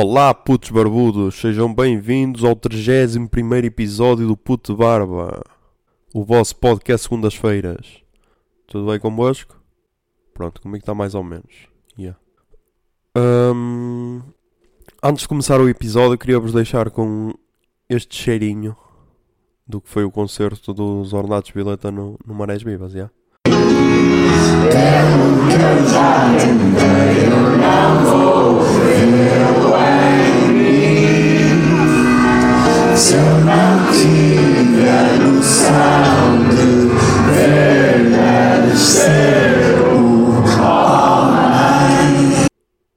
Olá, putos barbudos, sejam bem-vindos ao 31 episódio do Puto Barba, o vosso podcast segundas-feiras. Tudo bem convosco? Pronto, que está mais ou menos? Yeah. Hum, antes de começar o episódio, queria-vos deixar com este cheirinho do que foi o concerto dos Ornatos Violeta no, no Marés Vivas, yeah?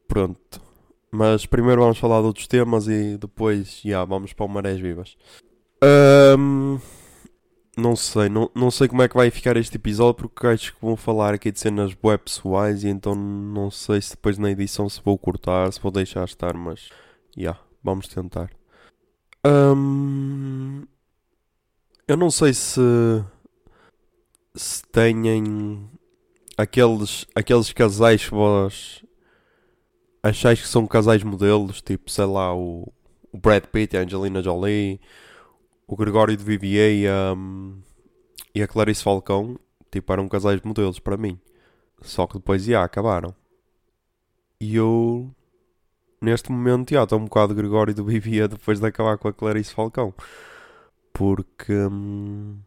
Pronto. Mas primeiro vamos falar de outros temas e depois, já, vamos para o Marés Vivas. Hum, não sei, não, não sei como é que vai ficar este episódio porque acho que vou falar aqui de cenas web pessoais e então não sei se depois na edição se vou cortar, se vou deixar estar, mas, já, vamos tentar. Eu não sei se se têm aqueles, aqueles casais que vós achais que são casais modelos, tipo, sei lá, o, o Brad Pitt e a Angelina Jolie, o Gregório de Vivier e a, e a Clarice Falcão, tipo, eram casais modelos para mim. Só que depois, já, acabaram. E eu, neste momento, já, estou um bocado Gregório de Vivier depois de acabar com a Clarice Falcão. Porque... hum,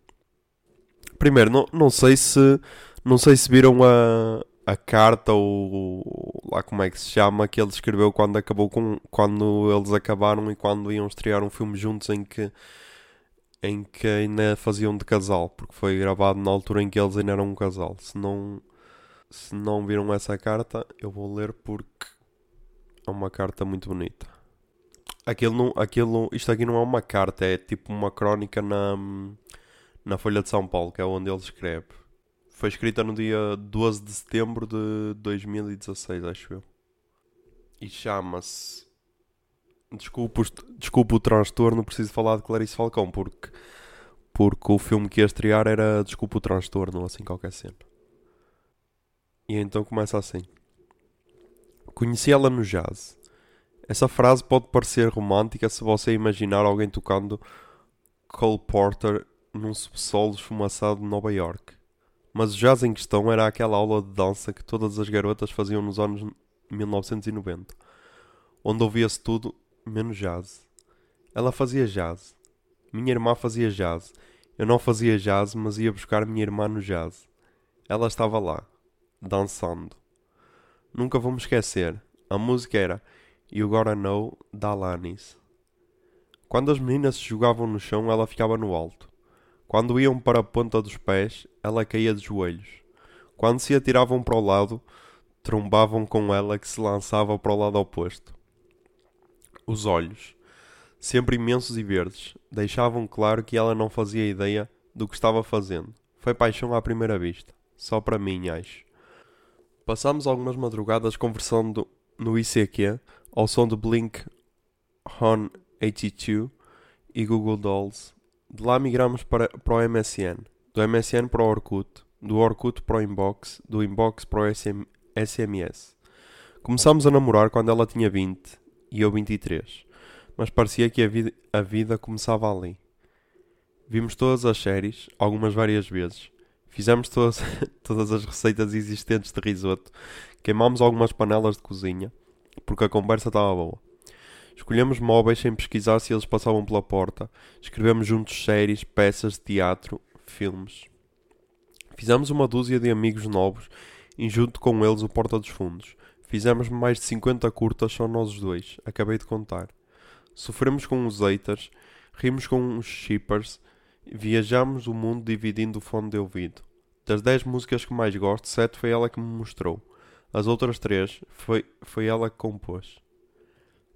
primeiro, não, não sei se... Não sei se viram a, a carta ou lá como é que se chama que ele escreveu quando acabou com quando eles acabaram e quando iam estrear um filme juntos em que em que ainda faziam de casal porque foi gravado na altura em que eles ainda eram um casal se não se não viram essa carta eu vou ler porque é uma carta muito bonita aquilo não aquilo isto aqui não é uma carta é tipo uma crónica na na Folha de São Paulo que é onde ele escreve foi escrita no dia 12 de setembro de 2016, acho eu. E chama-se. Desculpa, desculpa o transtorno, preciso falar de Clarice Falcão, porque, porque o filme que ia estrear era Desculpa o transtorno, assim qualquer cena. E então começa assim: Conheci ela no jazz. Essa frase pode parecer romântica se você imaginar alguém tocando Cole Porter num subsolo esfumaçado de Nova York. Mas o jazz em questão era aquela aula de dança que todas as garotas faziam nos anos 1990, onde ouvia-se tudo menos jazz. Ela fazia jazz. Minha irmã fazia jazz. Eu não fazia jazz, mas ia buscar minha irmã no jazz. Ela estava lá, dançando. Nunca vou me esquecer. A música era You Gotta Know da Alanis. Quando as meninas se jogavam no chão, ela ficava no alto. Quando iam para a ponta dos pés, ela caía de joelhos. Quando se atiravam para o lado, trombavam com ela que se lançava para o lado oposto. Os olhos, sempre imensos e verdes, deixavam claro que ela não fazia ideia do que estava fazendo. Foi paixão à primeira vista. Só para mim, acho. Passámos algumas madrugadas conversando no ICQ ao som de Blink Hon 82 e Google Dolls de lá migramos para, para o MSN, do MSN para o Orkut, do Orkut para o Inbox, do Inbox para o SM, SMS. Começámos a namorar quando ela tinha 20 e eu 23, mas parecia que a vida, a vida começava ali. Vimos todas as séries, algumas várias vezes. Fizemos todas, todas as receitas existentes de risoto. Queimámos algumas panelas de cozinha, porque a conversa estava boa. Escolhemos móveis sem pesquisar se eles passavam pela porta. Escrevemos juntos séries, peças de teatro, filmes. Fizemos uma dúzia de amigos novos e junto com eles o Porta dos Fundos. Fizemos mais de 50 curtas só nós dois, acabei de contar. Sofremos com os haters, rimos com os shippers, viajamos o mundo dividindo o fone de ouvido. Das 10 músicas que mais gosto, 7 foi ela que me mostrou. As outras 3 foi, foi ela que compôs.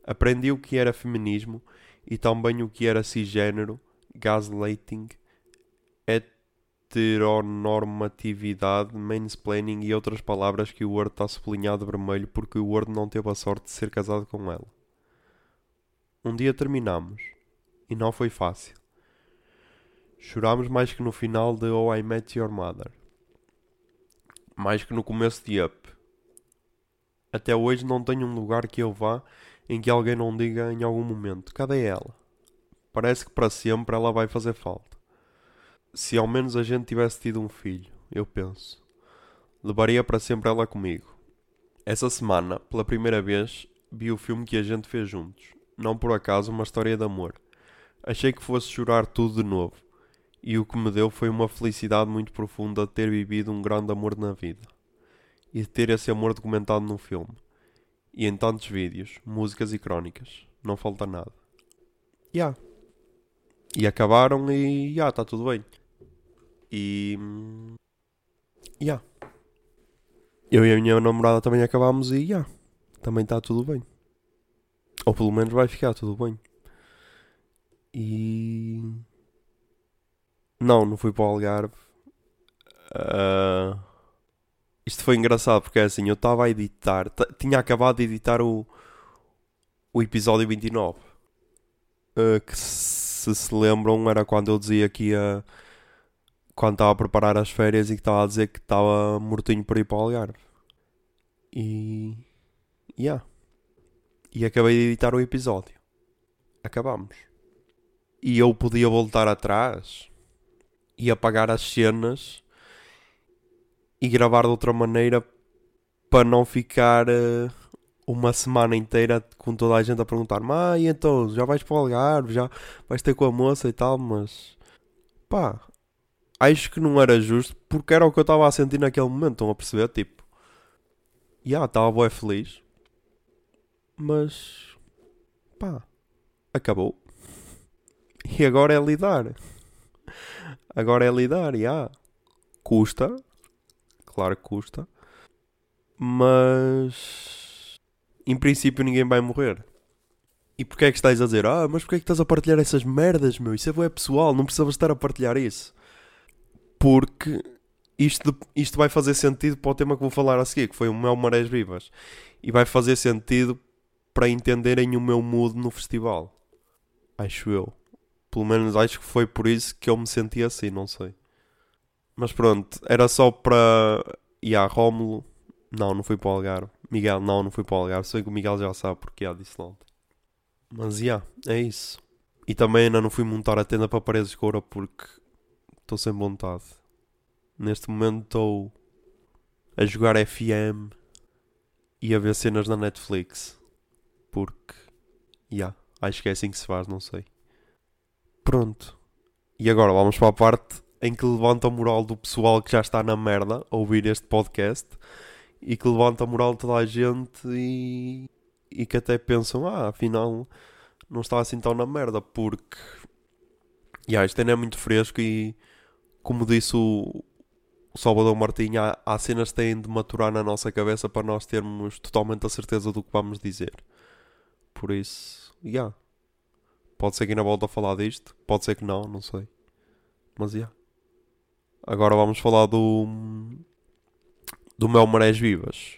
Aprendi o que era feminismo e também o que era cisgênero, gaslighting, heteronormatividade, mansplaining e outras palavras que o Word está sublinhado vermelho porque o Word não teve a sorte de ser casado com ela. Um dia terminamos e não foi fácil. Chorámos mais que no final de Oh I Met Your Mother. Mais que no começo de Up. Até hoje não tenho um lugar que eu vá em que alguém não diga em algum momento: cadê ela? Parece que para sempre ela vai fazer falta. Se ao menos a gente tivesse tido um filho, eu penso, levaria para sempre ela comigo. Essa semana, pela primeira vez, vi o filme que a gente fez juntos. Não por acaso uma história de amor. Achei que fosse chorar tudo de novo. E o que me deu foi uma felicidade muito profunda de ter vivido um grande amor na vida. E de ter esse amor documentado num filme. E em tantos vídeos, músicas e crónicas. Não falta nada. Ya. E acabaram e já, está tudo bem. E. Ya. Eu e a minha namorada também acabámos e já. Também está tudo bem. Ou pelo menos vai ficar tudo bem. E. Não, não fui para o Algarve. Ah, Isto foi engraçado porque é assim, eu estava a editar, tinha acabado de editar o, o episódio 29. Ah, que se se lembram era quando eu dizia que ia. Quando estava a preparar as férias e que estava a dizer que estava mortinho para ir para o Algarve. E. Yeah. E acabei de editar o episódio. Acabamos. E eu podia voltar atrás e apagar as cenas e gravar de outra maneira para não ficar eh, uma semana inteira com toda a gente a perguntar-me: Ah, e então já vais para o Algarve, já vais ter com a moça e tal, mas pá, acho que não era justo porque era o que eu estava a sentir naquele momento. Estão a perceber? Tipo, já estava bué feliz, mas pá, acabou. E agora é lidar. Agora é lidar, já. Custa. Claro que custa. Mas. Em princípio ninguém vai morrer. E porquê é que estás a dizer? Ah, mas porquê é que estás a partilhar essas merdas, meu? Isso é pessoal, não precisavas estar a partilhar isso. Porque isto, isto vai fazer sentido para o tema que vou falar a seguir, que foi o meu Marés Vivas. E vai fazer sentido para entenderem o meu mood no festival. Acho eu. Pelo menos acho que foi por isso que eu me senti assim, não sei. Mas pronto, era só para. E a Rómulo. Não, não fui para o Algarve. Miguel, não, não fui para o Algarve. Sei que o Miguel já sabe porque já disse ontem. Mas já, é isso. E também ainda não fui montar a tenda para paredes de coura porque estou sem vontade. Neste momento estou a jogar FM e a ver cenas na Netflix. Porque, já, acho que é assim que se faz, não sei. Pronto. E agora vamos para a parte em que levanta a moral do pessoal que já está na merda a ouvir este podcast e que levanta a moral de toda a gente e, e que até pensam, ah, afinal não está assim tão na merda porque yeah, isto ainda é muito fresco e como disse o, o Salvador Martinho, há, há cenas que têm de maturar na nossa cabeça para nós termos totalmente a certeza do que vamos dizer. Por isso, yeah. Pode ser que ainda volte a falar disto, pode ser que não, não sei. Mas yeah. Agora vamos falar do do Mel Marés Vivas.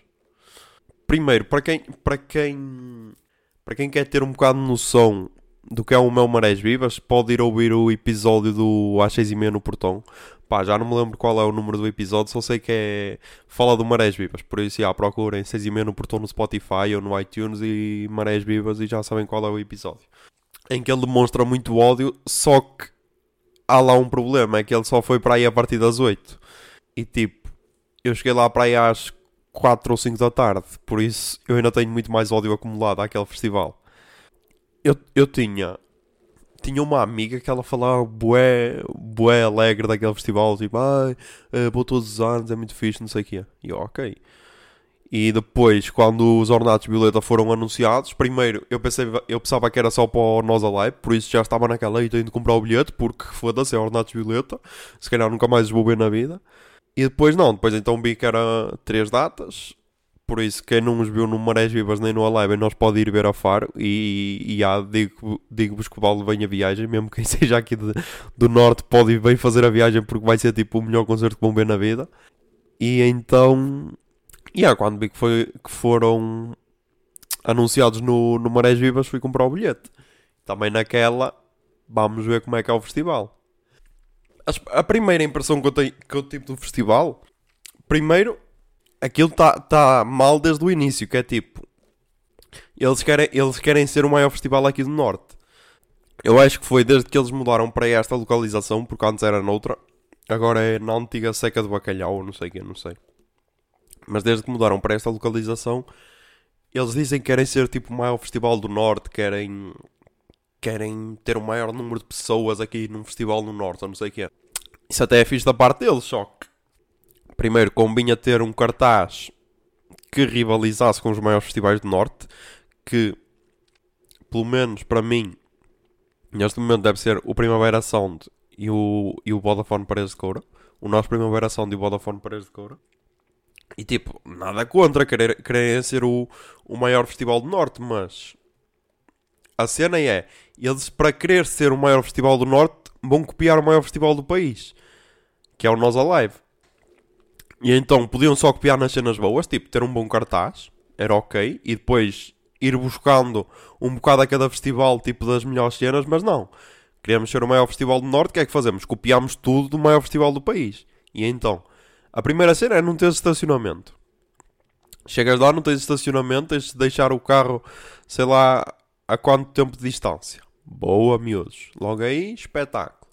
Primeiro, para quem para quem para quem quer ter um bocado de noção do que é o Mel Marés Vivas, pode ir ouvir o episódio do Às 6 e meia no Portão. Pá, já não me lembro qual é o número do episódio, só sei que é. Fala do Marés Vivas. Por isso, já, procurem 6 e meia no Portão no Spotify ou no iTunes e Marés Vivas e já sabem qual é o episódio. Em que ele demonstra muito ódio, só que há lá um problema: é que ele só foi para aí a partir das 8. E tipo, eu cheguei lá para aí às 4 ou 5 da tarde, por isso eu ainda tenho muito mais ódio acumulado àquele festival. Eu, eu tinha tinha uma amiga que ela falava bué, bué alegre daquele festival, tipo, ai, eh, vou todos os anos, é muito fixe, não sei o quê. E eu, ok. E depois, quando os Ornatos Violeta foram anunciados, primeiro eu pensei, eu pensava que era só para o Nós Alive, por isso já estava naquela e tenho de comprar o bilhete, porque foda-se, é Ornatos Violeta, se calhar nunca mais os vou ver na vida. E depois não, depois então vi que era três datas, por isso quem não os viu no Marés Vivas nem no Alive, nós pode ir ver a Faro e, e já digo- digo-vos que vale bem a viagem, mesmo quem seja aqui de- do Norte pode ir bem fazer a viagem porque vai ser tipo o melhor concerto que vão ver na vida. E então, yeah, quando vi que, foi, que foram anunciados no, no Marés Vivas, fui comprar o bilhete. Também naquela, vamos ver como é que é o festival. As- A primeira impressão que eu, tenho, que eu tive do festival, primeiro, aquilo está tá mal desde o início, que é tipo, Eles querem, eles querem ser o maior festival aqui do Norte. Eu acho que foi desde que eles mudaram para esta localização, porque antes era noutra. Agora é na antiga seca de bacalhau, não sei o que, não sei. Mas desde que mudaram para esta localização, eles dizem que querem ser tipo o maior festival do Norte, querem, querem ter o maior número de pessoas aqui num festival no Norte, ou não sei o que é. Isso até é fixe da parte deles, só que primeiro convinha ter um cartaz que rivalizasse com os maiores festivais do Norte, que pelo menos para mim neste momento deve ser o Primavera Sound e o, e o Vodafone Paredes de Coura. O nosso Primavera Sound e o Vodafone Paredes de Coura. E tipo, nada contra querer, quererem ser o, o maior festival do Norte, mas a cena é, eles para querer ser o maior festival do Norte vão copiar o maior festival do país, que é o Nós Alive. E então podiam só copiar nas cenas boas, tipo ter um bom cartaz, era ok, e depois ir buscando um bocado a cada festival, tipo das melhores cenas, mas não. Queremos ser o maior festival do Norte, o que é que fazemos? Copiamos tudo do maior festival do país. E então, a primeira cena é não ter estacionamento. Chegas lá, não tens estacionamento, tens de deixar o carro, sei lá, a quanto tempo de distância. Boa, miúdos. Logo aí, espetáculo.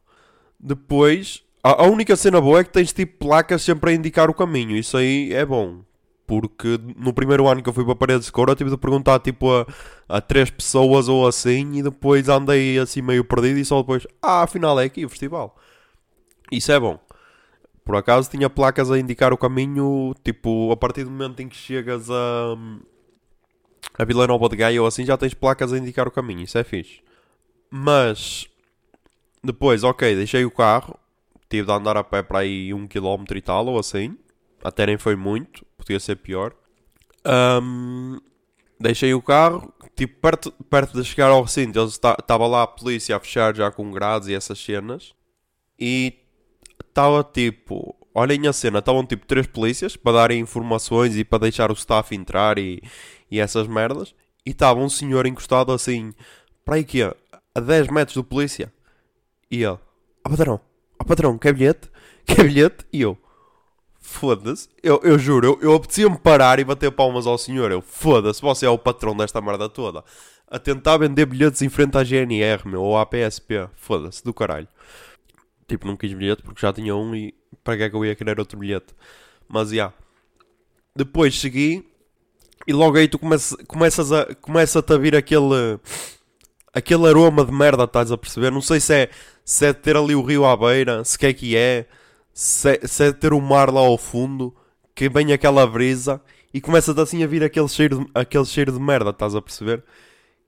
Depois, a, única cena boa é que tens tipo placas sempre a indicar o caminho. Isso aí é bom. Porque no primeiro ano que eu fui para a parede de cor, eu tive de perguntar tipo a, a três pessoas ou assim, e depois andei assim meio perdido e só depois, ah, afinal é aqui o festival. Isso é bom. Por acaso tinha placas a indicar o caminho, tipo, a partir do momento em que chegas a, a Vila Nova de Gaia ou assim, já tens placas a indicar o caminho, isso é fixe. Mas, depois, ok, deixei o carro, tive de andar a pé para aí um quilómetro e tal, ou assim, até nem foi muito, podia ser pior. Ahm, deixei o carro, tipo, perto, perto de chegar ao recinto, estava lá a polícia a fechar já com grades e essas cenas, e estava tipo, olhem a cena, estavam tipo três polícias para darem informações e para deixar o staff entrar e, e essas merdas, e estava um senhor encostado assim, para aí que a 10 metros do polícia, e ele, ó patrão, ó patrão, quer bilhete? Quer bilhete? E eu, Foda-se, eu, eu juro, eu, eu apetecia-me parar e bater palmas ao senhor. Eu, foda-se, você é o patrão desta merda toda. A tentar vender bilhetes em frente à GNR, meu, ou à PSP. Foda-se, do caralho. Tipo, não quis bilhete porque já tinha um e para que é que eu ia querer outro bilhete? Mas, já. Yeah. Depois segui e logo aí tu começas, começas a, começa-te a vir aquele, aquele aroma de merda, estás a perceber? Não sei se é, se é ter ali o rio à beira, se que é que é se, se é ter o mar lá ao fundo, que vem aquela brisa e começas assim a vir aquele cheiro, de, aquele cheiro de merda, estás a perceber?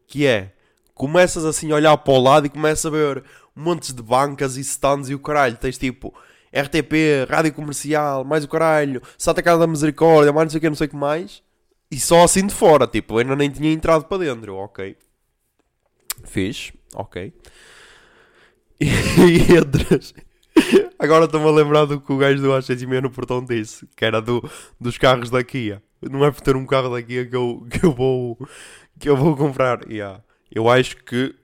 Que é, começas assim a olhar para o lado e começas a ver montes de bancas e stands e o caralho, tens tipo RTP, Rádio Comercial, mais o caralho, Santa Casa da Misericórdia, mais não sei o que, não sei o que mais, e só assim de fora, tipo, ainda nem tinha entrado para dentro, ok. Fiz, ok. E, entras Agora estou-me a lembrar do que o gajo do H6 no portão disse, que era do, dos carros da Kia. Não é por ter um carro da Kia que eu, que eu, vou, que eu vou comprar. Yeah. Eu acho que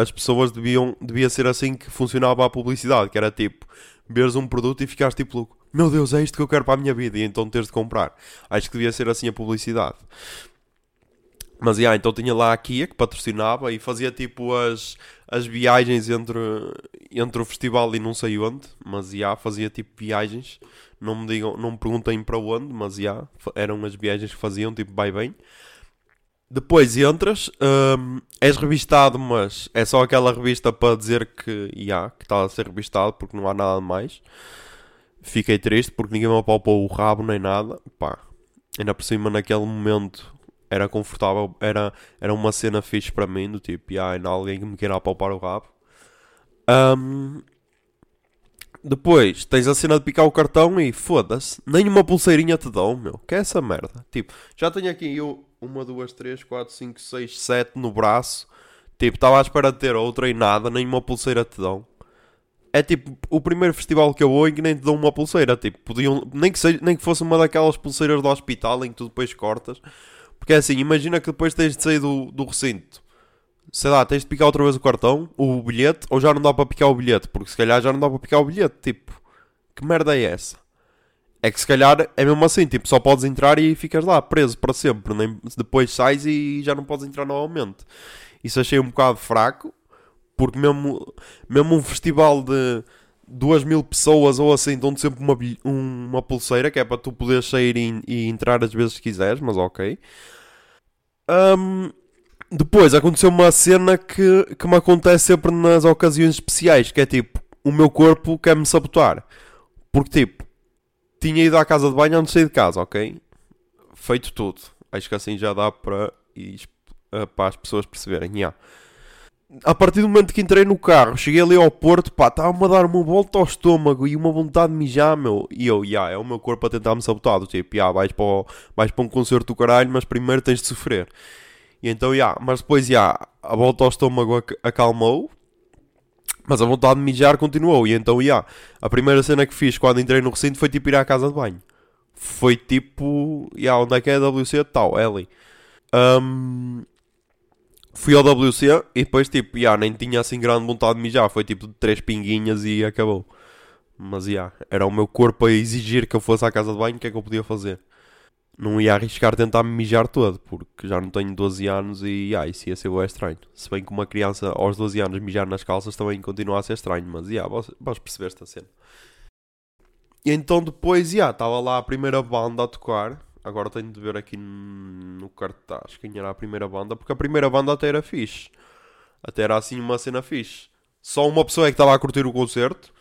as pessoas deviam devia ser assim que funcionava a publicidade, que era tipo, veres um produto e ficares tipo louco. Meu Deus, é isto que eu quero para a minha vida e então teres de comprar. Acho que devia ser assim a publicidade. Mas yeah, então tinha lá a Kia que patrocinava e fazia tipo as, as viagens entre, entre o festival e não sei onde. Mas yeah, fazia tipo viagens. Não me digam, não me perguntem para onde, mas yeah, eram as viagens que faziam, tipo vai bem. Depois entras, um, és revistado, mas é só aquela revista para dizer que, yeah, que está a ser revistado porque não há nada mais. Fiquei triste porque ninguém me apalpou o rabo nem nada. Pá, ainda por cima naquele momento era confortável, era, era uma cena fixe para mim, do tipo, ah, ainda há alguém que me queira apalpar o rabo. Um, depois tens a cena de picar o cartão e foda-se, nem uma pulseirinha te dão, meu. Que é essa merda? Tipo, já tenho aqui eu uma, duas, três, quatro, cinco, seis, sete no braço. Tipo, estava à espera de ter outra e nada, nem uma pulseira te dão. É tipo o primeiro festival que eu vou em que nem te dão uma pulseira. Tipo, podiam, nem que, seja, nem que fosse uma daquelas pulseiras do hospital em que tu depois cortas. Porque é assim, imagina que depois tens de sair do, do recinto. Sei lá, tens de picar outra vez o cartão, o bilhete, ou já não dá para picar o bilhete, porque se calhar já não dá para picar o bilhete. Tipo, que merda é essa? É que se calhar é mesmo assim, tipo, só podes entrar e ficas lá preso para sempre. Nem, depois sais e já não podes entrar novamente. Isso achei um bocado fraco, porque mesmo, mesmo um festival de duas mil pessoas ou assim dão-te sempre uma, um- uma pulseira que é para tu poderes sair e, e entrar às vezes que quiseres, mas ok. Ahm, depois aconteceu uma cena que, que me acontece sempre nas ocasiões especiais, que é tipo, o meu corpo quer me sabotar. Porque tipo, tinha ido à casa de banho antes de sair de casa, ok? Feito tudo. Acho que assim já dá para, para as pessoas perceberem. yeah. A partir do momento que entrei no carro, cheguei ali ao Porto, pá, estava-me a dar uma volta ao estômago e uma vontade de mijar, meu. E eu, yeah, é o meu corpo a tentar me sabotar. Tipo, yeah, vais, para o- vais para um concerto do caralho, mas primeiro tens de sofrer. E então, yeah, mas depois, yeah, a volta ao estômago ac- acalmou, mas a vontade de mijar continuou. E então, yeah, a primeira cena que fiz quando entrei no recinto foi tipo ir à casa de banho. Foi tipo, yeah, onde é que é a WC? Tal, ali. Ahm, fui ao WC e depois, tipo, yeah, nem tinha assim grande vontade de mijar. Foi tipo três pinguinhas e acabou. Mas, yeah, era o meu corpo a exigir que eu fosse à casa de banho. O que é que eu podia fazer? Não ia arriscar tentar me mijar todo, porque já não tenho 12 anos e yeah, isso ia ser bué estranho. Se bem que uma criança aos 12 anos mijar nas calças também continua a ser estranho, mas yeah, vais, vais perceber esta cena. E então depois, yeah, estava lá a primeira banda a tocar. Agora tenho de ver aqui no cartaz quem era a primeira banda, porque a primeira banda até era fixe. Até era assim uma cena fixe. Só uma pessoa é que estava a curtir o concerto,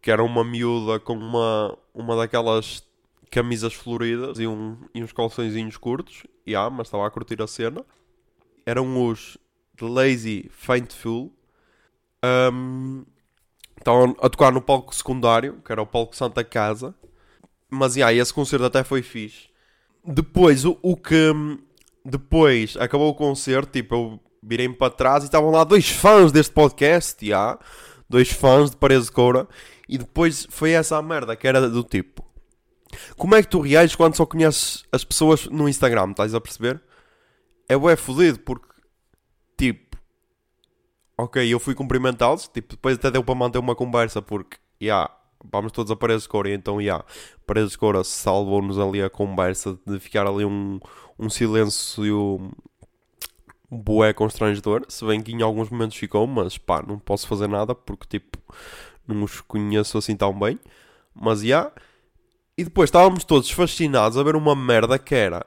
que era uma miúda com uma, uma daquelas camisas floridas e, um, e uns calçõezinhos curtos. Yeah, mas estava a curtir a cena. Eram os Lazy Faintful. Um, estavam a tocar no palco secundário, que era o palco Santa Casa. Mas yeah, esse concerto até foi fixe. Depois, o, o que. Depois acabou o concerto, tipo, eu virei-me para trás e estavam lá dois fãs deste podcast, yeah, dois fãs de Paredes de Coura. E depois foi essa a merda que era do tipo: Como é que tu reages quando só conheces as pessoas no Instagram? Estás a perceber? É bué fodido porque, tipo, ok, eu fui cumprimentá-los, tipo, depois até deu para manter uma conversa porque, yeah, vamos todos a Paredes de Coura, então, yeah, Paredes de Coura salvou-nos ali a conversa de ficar ali um, um silêncio bué constrangedor, se bem que em alguns momentos ficou, mas pá, não posso fazer nada porque, tipo, não os conheço assim tão bem, mas, yeah, e depois estávamos todos fascinados a ver uma merda que era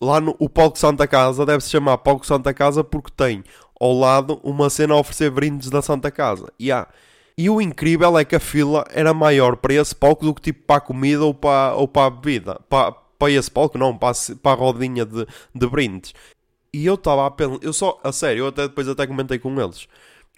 lá no o palco Santa Casa deve-se chamar palco Santa Casa porque tem ao lado uma cena a oferecer brindes da Santa Casa. Yeah. E o incrível é que a fila era maior para esse palco do que tipo para a comida ou para, ou para a bebida. Para, para esse palco, não, para a, para a rodinha de, de brindes. E eu estava a pensar, eu só, a sério, eu até depois até comentei com eles.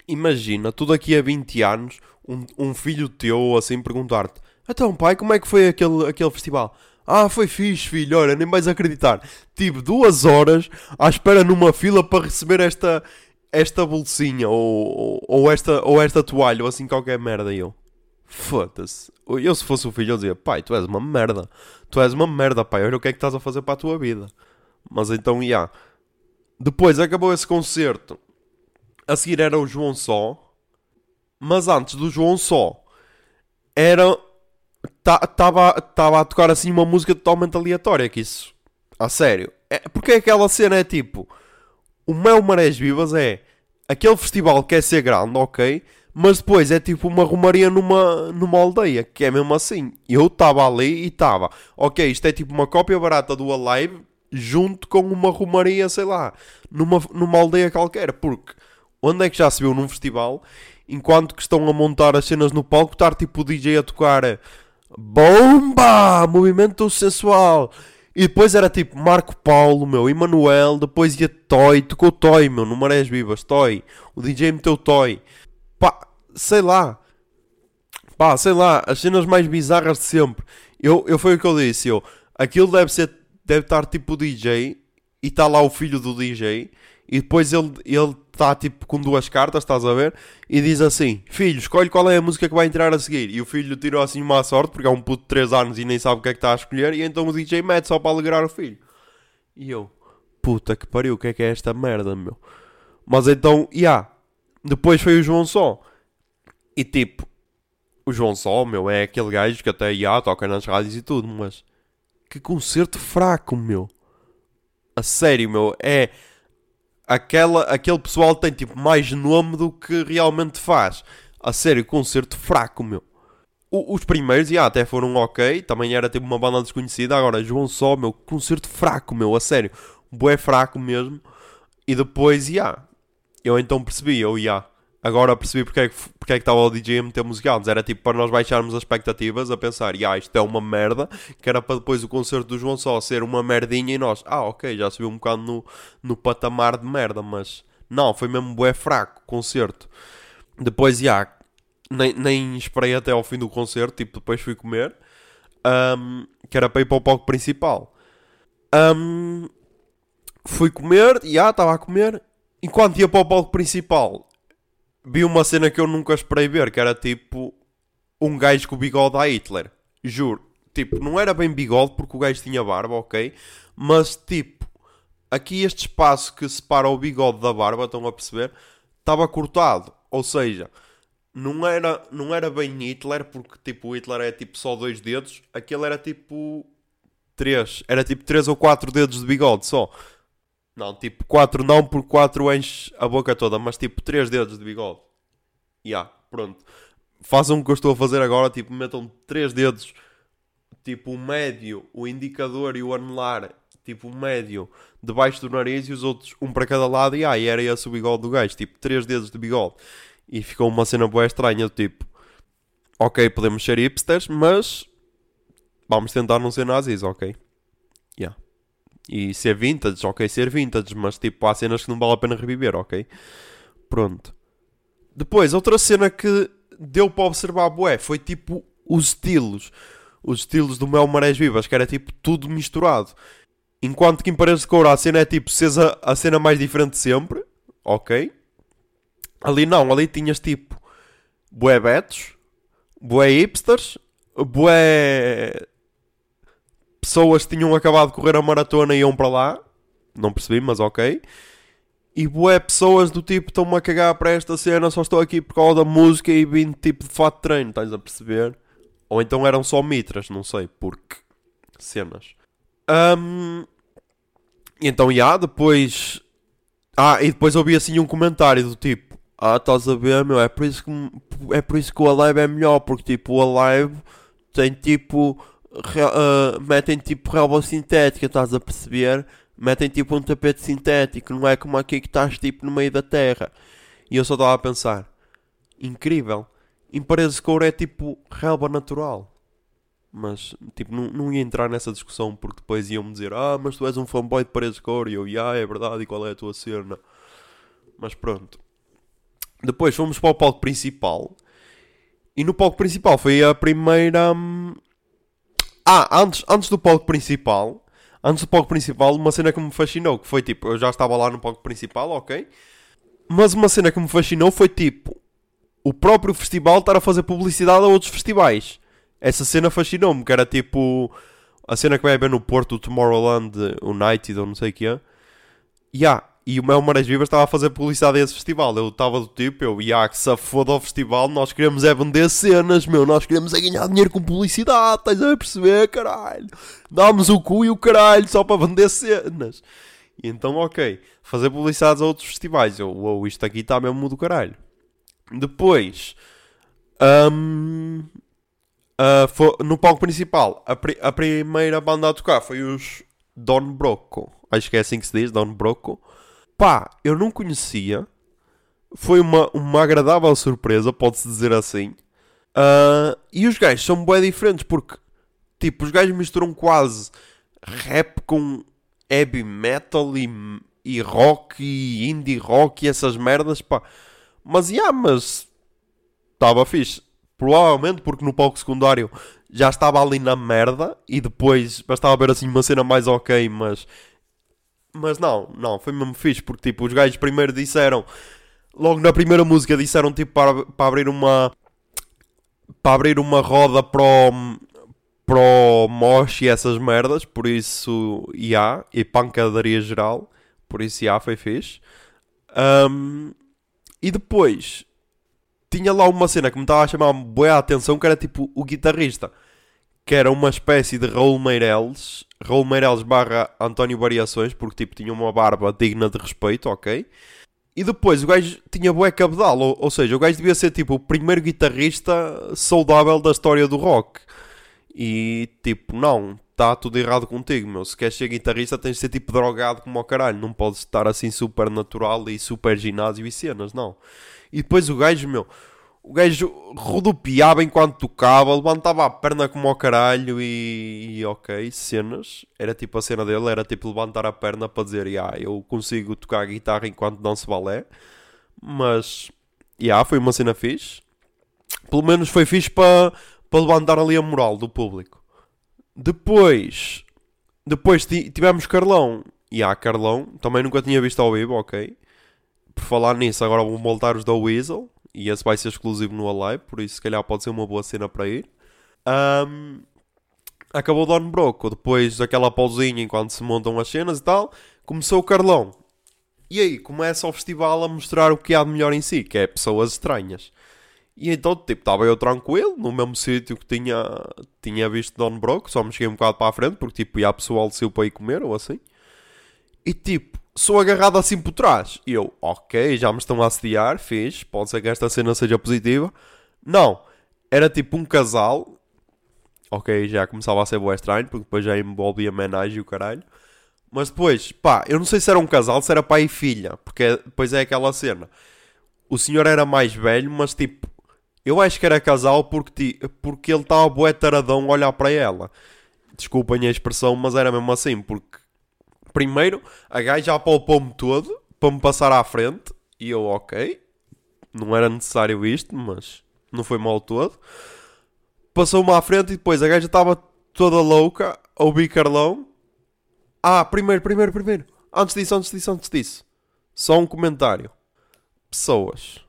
Imagina, tu daqui a 20 anos, um, um filho teu assim perguntar-te: Então, pai, como é que foi aquele, aquele festival? Ah, foi fixe, filho, olha, nem vais acreditar. Tive duas horas à espera numa fila para receber esta, esta bolsinha ou, ou, esta, ou esta toalha ou assim qualquer merda. E eu, foda-se. Eu, se fosse o filho, eu dizia: Pai, tu és uma merda. Tu és uma merda, pai. Olha o que é que estás a fazer para a tua vida. Mas então, já. Depois acabou esse concerto. A seguir era o João Só. Mas antes do João Só, era. Estava tava a tocar assim uma música totalmente aleatória. Que isso. A sério. É, porque aquela cena é tipo. O Mel Marés Vivas é. Aquele festival que quer ser grande, ok. Mas depois é tipo uma romaria numa, numa aldeia. Que é mesmo assim. Eu estava ali e estava. Ok, isto é tipo uma cópia barata do Alive. Junto com uma romaria, sei lá. Numa, numa aldeia qualquer. Porque. Onde é que já se viu num festival? Enquanto que estão a montar as cenas no palco, estar tipo o DJ a tocar Bomba! Movimento sensual. E depois era tipo Marco Paulo, meu, Emanuel, depois ia Toy, tocou Toy, meu, no Marés Vivas, Toy. O DJ meteu Toy. Pá, sei lá. Pá, sei lá, as cenas mais bizarras de sempre. Eu, eu foi o que eu disse, eu. Aquilo deve ser, deve estar tipo o DJ e está lá o filho do DJ e depois ele ele está tipo com duas cartas, estás a ver? E diz assim: Filho, escolhe qual é a música que vai entrar a seguir. E o filho tirou assim uma sorte, porque é um puto de 3 anos e nem sabe o que é que está a escolher. E então o DJ mete só para alegrar o filho. E eu, puta que pariu, o que é que é esta merda, meu? Mas então, já. Depois foi o João Só. E tipo, O João Só, meu, é aquele gajo que até ia, toca nas rádios e tudo, mas que concerto fraco, meu. A sério, meu, é aquela, aquele pessoal tem tipo mais nome do que realmente faz. A sério, concerto fraco, meu. O- os primeiros, já, até foram ok, também era tipo uma banda desconhecida. Agora, João Só, meu, concerto fraco, meu, a sério, bué fraco mesmo. E depois, já, eu então percebi, eu, já, agora percebi porque é que, porque é que estava o DJ a meter música antes. Era tipo para nós baixarmos as expectativas, a pensar, já, isto é uma merda, que era para depois o concerto do João Só ser uma merdinha e nós, ah, ok, já subiu um bocado no, no patamar de merda, mas não, foi mesmo bué fraco o concerto. Depois, já, nem, nem esperei até ao fim do concerto, tipo, depois fui comer, ahm, que era para ir para o palco principal. Ahm, fui comer, já, estava a comer, enquanto ia para o palco principal, vi uma cena que eu nunca esperei ver, que era tipo um gajo com bigode a Hitler. Juro. Tipo, não era bem bigode porque o gajo tinha barba, ok? Mas tipo, aqui este espaço que separa o bigode da barba, estão a perceber? Estava cortado. Ou seja, não era, não era bem Hitler, porque tipo, o Hitler é tipo só dois dedos. Aquele era tipo três. Era tipo três ou quatro dedos de bigode só. Não, tipo 4 não, por 4 enche a boca toda, mas tipo 3 dedos de bigode. Ya, pronto. Façam o que eu estou a fazer agora, tipo, metam 3 dedos, tipo o médio, o indicador e o anelar, tipo o médio, debaixo do nariz e os outros um para cada lado, e aí era esse o bigode do gajo, tipo 3 dedos de bigode. E ficou uma cena boa estranha, tipo, ok, podemos ser hipsters, mas vamos tentar não ser nazis, ok? E ser vintage, ok, ser vintage, mas tipo, há cenas que não vale a pena reviver, ok? Pronto. Depois, outra cena que deu para observar, bué, foi tipo os estilos. Os estilos do Mel Marés Vivas, que era tipo tudo misturado. Enquanto que em Paredes de Couro a cena é tipo seres a, a cena mais diferente sempre, ok? Ali não, ali tinhas tipo bué betos, bué hipsters, bué pessoas tinham acabado de correr a maratona e iam para lá. Não percebi, mas ok. E bué pessoas do tipo estão-me a cagar para esta cena, só estou aqui por causa da música e vim tipo de fato de treino, estás a perceber? Ou então eram só mitras, não sei, porque cenas. E então, já, depois. Ah, e depois ouvi assim um comentário do tipo: Ah, estás a ver, meu, é por isso que, é por isso que o Alive é melhor, porque tipo, o Alive tem tipo. Re- ah, metem tipo relva sintética, estás a perceber? Metem tipo um tapete sintético, não é como aqui que estás tipo no meio da terra. E eu só estava a pensar: Incrível, em paredes de couro é tipo relva natural. Mas, tipo, não, não ia entrar nessa discussão porque depois iam-me dizer Ah, mas tu és um fanboy de paredes de couro. E eu, ah, é verdade, e qual é a tua cena? Mas pronto. Depois fomos para o palco principal. E no palco principal foi a primeira. hum, Ah, antes, antes do palco principal. Antes do palco principal, uma cena que me fascinou. Que foi tipo, eu já estava lá no palco principal, ok? Mas uma cena que me fascinou foi tipo. O próprio festival estar a fazer publicidade a outros festivais. Essa cena fascinou-me, que era tipo. A cena que vai haver no Porto, Tomorrowland United ou não sei o que é. Ya, E o Mel Marés Vivas estava a fazer publicidade a esse festival. Eu estava do tipo, eu, ya, que foda ao festival, nós queremos é vender cenas, meu. Nós queremos é ganhar dinheiro com publicidade, estás a perceber, caralho? Dá-nos o cu e o caralho só para vender cenas. E então, ok, fazer publicidades a outros festivais. Eu, uou, isto aqui está mesmo do caralho. Depois, hum, ah, fo- no palco principal, a, pri- a primeira banda a tocar foi os Don Broco. Acho que é assim que se diz, Don Broco. Pá, eu não conhecia. Foi uma, uma agradável surpresa, pode-se dizer assim. Ah, e os gajos são bem diferentes porque, tipo, os gajos misturam quase rap com heavy metal e, e rock e indie rock e essas merdas, pá. Mas, yeah, mas estava fixe. Provavelmente porque no palco secundário já estava ali na merda e depois bastava ver assim uma cena mais ok, mas. Mas não, não, foi mesmo fixe porque tipo, os gajos primeiro disseram. Logo na primeira música disseram tipo para, para abrir uma. Para abrir uma roda para o. Mosh e essas merdas, por isso, já, e pancadaria geral, por isso, já, foi fixe. Ahm, e depois, tinha lá uma cena que me estava a chamar boa a atenção, que era tipo o guitarrista, que era uma espécie de Raul Meireles, Raul Meireles barra António Variações, porque tipo tinha uma barba digna de respeito, ok? E depois o gajo tinha bué cabedal, ou, ou seja, o gajo devia ser tipo o primeiro guitarrista saudável da história do rock. E tipo, não, está tudo errado contigo, meu. Se queres ser guitarrista tens de ser tipo drogado como ao caralho. Não podes estar assim super natural e super ginásio e cenas, não. E depois o gajo, meu, o gajo rodopiava enquanto tocava, levantava a perna como ao caralho e, e ok, cenas. Era tipo a cena dele, era tipo levantar a perna para dizer, yeah, eu consigo tocar guitarra enquanto danço balé. Mas, yeah, foi uma cena fixe. Pelo menos foi fixe para para levantar ali a moral do público. Depois, depois ti- tivemos Carlão. E há Carlão, também nunca tinha visto ao vivo, ok. Por falar nisso, agora vão voltar os da Weasel. E esse vai ser exclusivo no Alive, por isso se calhar pode ser uma boa cena para ir. Ahm, acabou o Don Broco, depois daquela pausinha enquanto se montam as cenas e tal, começou o Carlão. E aí começa o festival a mostrar o que há de melhor em si, que é pessoas estranhas. E então, tipo, estava eu tranquilo, no mesmo sítio que tinha, tinha visto Don Broco, só me cheguei um bocado para a frente, porque, tipo, ia pessoal desceu para ir comer, ou assim. E, tipo, sou agarrado assim por trás. E eu, ok, já me estão a assediar, fiz, pode ser que esta cena seja positiva. Não, era tipo um casal. Ok, já começava a ser boa estranho, porque depois já envolvia homenagem e o caralho. Mas depois, pá, eu não sei se era um casal, se era pai e filha, porque depois é aquela cena. O senhor era mais velho, mas tipo, eu acho que era casal porque, porque ele estava bué taradão a olhar para ela. Desculpem a expressão, mas era mesmo assim, porque primeiro a gaja apalpou-me todo para me passar à frente e eu, ok, não era necessário isto, mas não foi mal todo. Passou-me à frente e depois a gaja estava toda louca, a ouvir Carlão. Ah, primeiro, primeiro, primeiro. Antes disso, antes disso, antes disso. Só um comentário. Pessoas,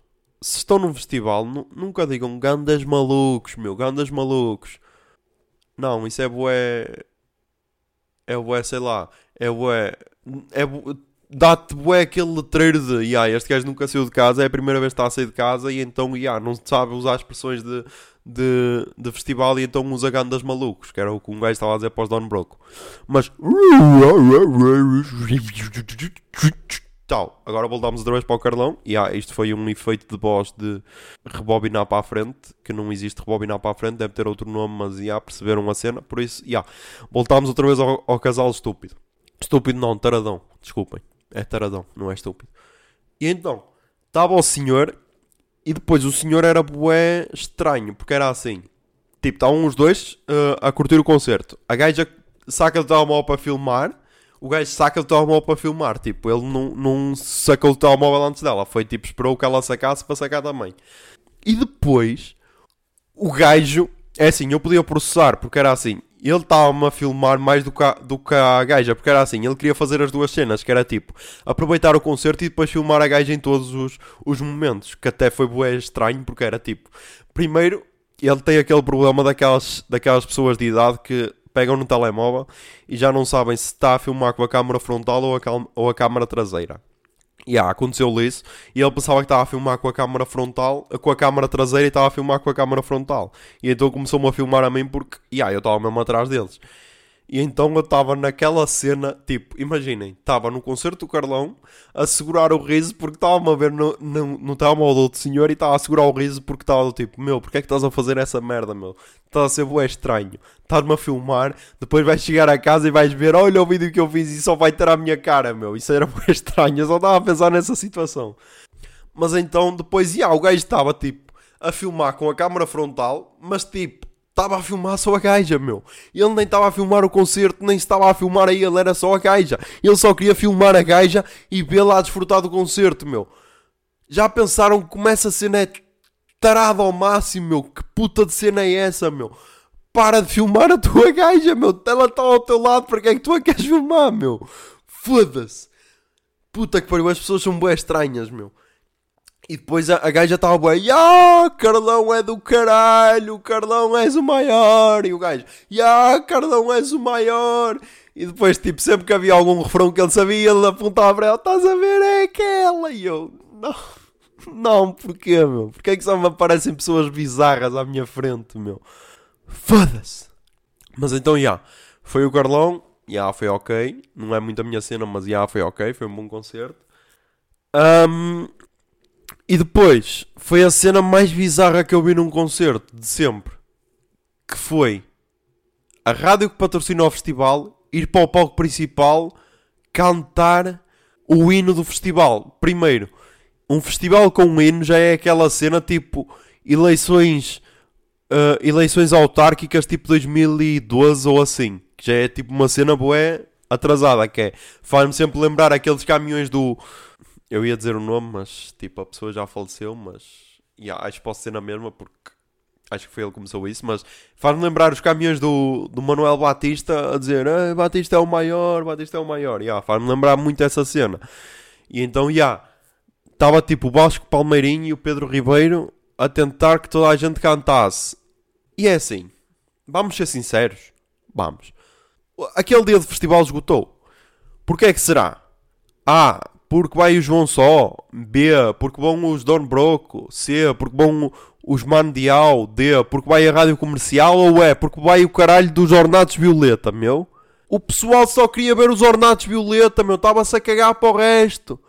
se estão num festival, nu- nunca digam gandas malucos, meu, gandas malucos. Não, isso é bué. É bué, sei lá. É bué. É bué. Dá-te bué aquele letreiro de yeah, este gajo nunca saiu de casa, é a primeira vez que está a sair de casa e então yeah, não sabe usar expressões de, de, de festival e então usa gandas malucos, que era o que um gajo estava a dizer para os Don Broco. Mas. Tal, agora voltamos outra vez para o Carlão. E ah, isto foi um efeito de voz de rebobinar para a frente, que não existe rebobinar para a frente, deve ter outro nome, mas já perceberam a cena. Por isso, já, voltámos outra vez ao, ao casal estúpido. Estúpido não, taradão, desculpem. É taradão, não é estúpido. E então, estava o senhor, e depois o senhor era bué estranho, porque era assim. Tipo, estavam os dois eh, a curtir o concerto. A gaja saca o telemóvel para filmar. O gajo saca o telemóvel para filmar. Tipo, ele não, não sacou o telemóvel antes dela. Foi tipo, esperou que ela sacasse para sacar também. E depois, o gajo. É assim, eu podia processar, porque era assim. Ele estava-me a filmar mais do que, a, do que a gaja, porque era assim. Ele queria fazer as duas cenas, que era tipo, aproveitar o concerto e depois filmar a gaja em todos os, os momentos. Que até foi bué estranho, porque era tipo, primeiro, ele tem aquele problema daquelas, daquelas pessoas de idade que pegam no telemóvel e já não sabem se está a filmar com a câmera frontal ou a, ou a câmera traseira. E yeah, aconteceu-lhe isso e ele pensava que estava a filmar com a câmera frontal, com a câmera traseira e estava a filmar com a câmera frontal. E então começou-me a filmar a mim porque yeah, eu estava mesmo atrás deles. E então eu estava naquela cena, tipo, imaginem, estava no concerto do Carlão a segurar o riso porque estava-me a ver no, no, no telemóvel do outro senhor e estava a segurar o riso porque estava tipo, meu, porque é que estás a fazer essa merda, meu? Estás a ser bué estranho. Estás-me a filmar, depois vais chegar a casa e vais ver, olha o vídeo que eu fiz e só vai ter a minha cara, meu. Isso era bué estranho, eu só estava a pensar nessa situação. Mas então, depois, yeah, o gajo estava, tipo, a filmar com a câmera frontal, mas, tipo, estava a filmar só a gaja, meu. Ele nem estava a filmar o concerto, nem estava a filmar a ele, era só a gaja. Ele só queria filmar a gaja e vê-la a desfrutar do concerto, meu. Já pensaram como essa cena é tarada ao máximo, meu? Que puta de cena é essa, meu? Para de filmar a tua gaja, meu. Ela está ao teu lado, para que é que tu a queres filmar, meu? Foda-se. Puta que pariu, as pessoas são bué estranhas, meu. E depois a, a gaja estava bué, Ya, Carlão é do caralho, Carlão és o maior. E o gajo, Ya, Carlão és o maior. E depois, tipo, sempre que havia algum refrão que ele sabia, ele apontava para ela, estás a ver, é aquela. E eu, não, Não, porquê, meu? Porquê é que só me aparecem pessoas bizarras à minha frente, meu? Foda-se. Mas então, já. Foi o Carlão. Já, foi ok. Não é muito a minha cena, mas já, foi ok. Foi um bom concerto. Ahm, e depois, foi a cena mais bizarra que eu vi num concerto de sempre. Que foi a rádio que patrocinou o festival ir para o palco principal cantar o hino do festival. Primeiro, um festival com um hino já é aquela cena tipo eleições uh, eleições autárquicas tipo 2012 ou assim. Que já é tipo uma cena boé atrasada. Que é, faz-me sempre lembrar aqueles caminhões do. Eu ia dizer o nome, mas tipo a pessoa já faleceu. Mas yeah, acho que posso ser na mesma porque acho que foi ele que começou isso. Mas faz-me lembrar os caminhões do, do Manuel Batista a dizer ah, Batista é o maior, Batista é o maior. Yeah, faz-me lembrar muito essa cena. E então, já. Yeah, estava tipo o Vasco Palmeirinho e o Pedro Ribeiro a tentar que toda a gente cantasse. E é assim, vamos ser sinceros, vamos. Aquele dia de festival esgotou. Porquê é que será? A. Porque vai o João Só. B. Porque vão os Don Broco. C. Porque vão os Mandial. D. Porque vai a rádio comercial. Ou é porque vai o caralho dos Ornatos Violeta, meu? O pessoal só queria ver os Ornatos Violeta, meu. Estava-se a cagar para o resto.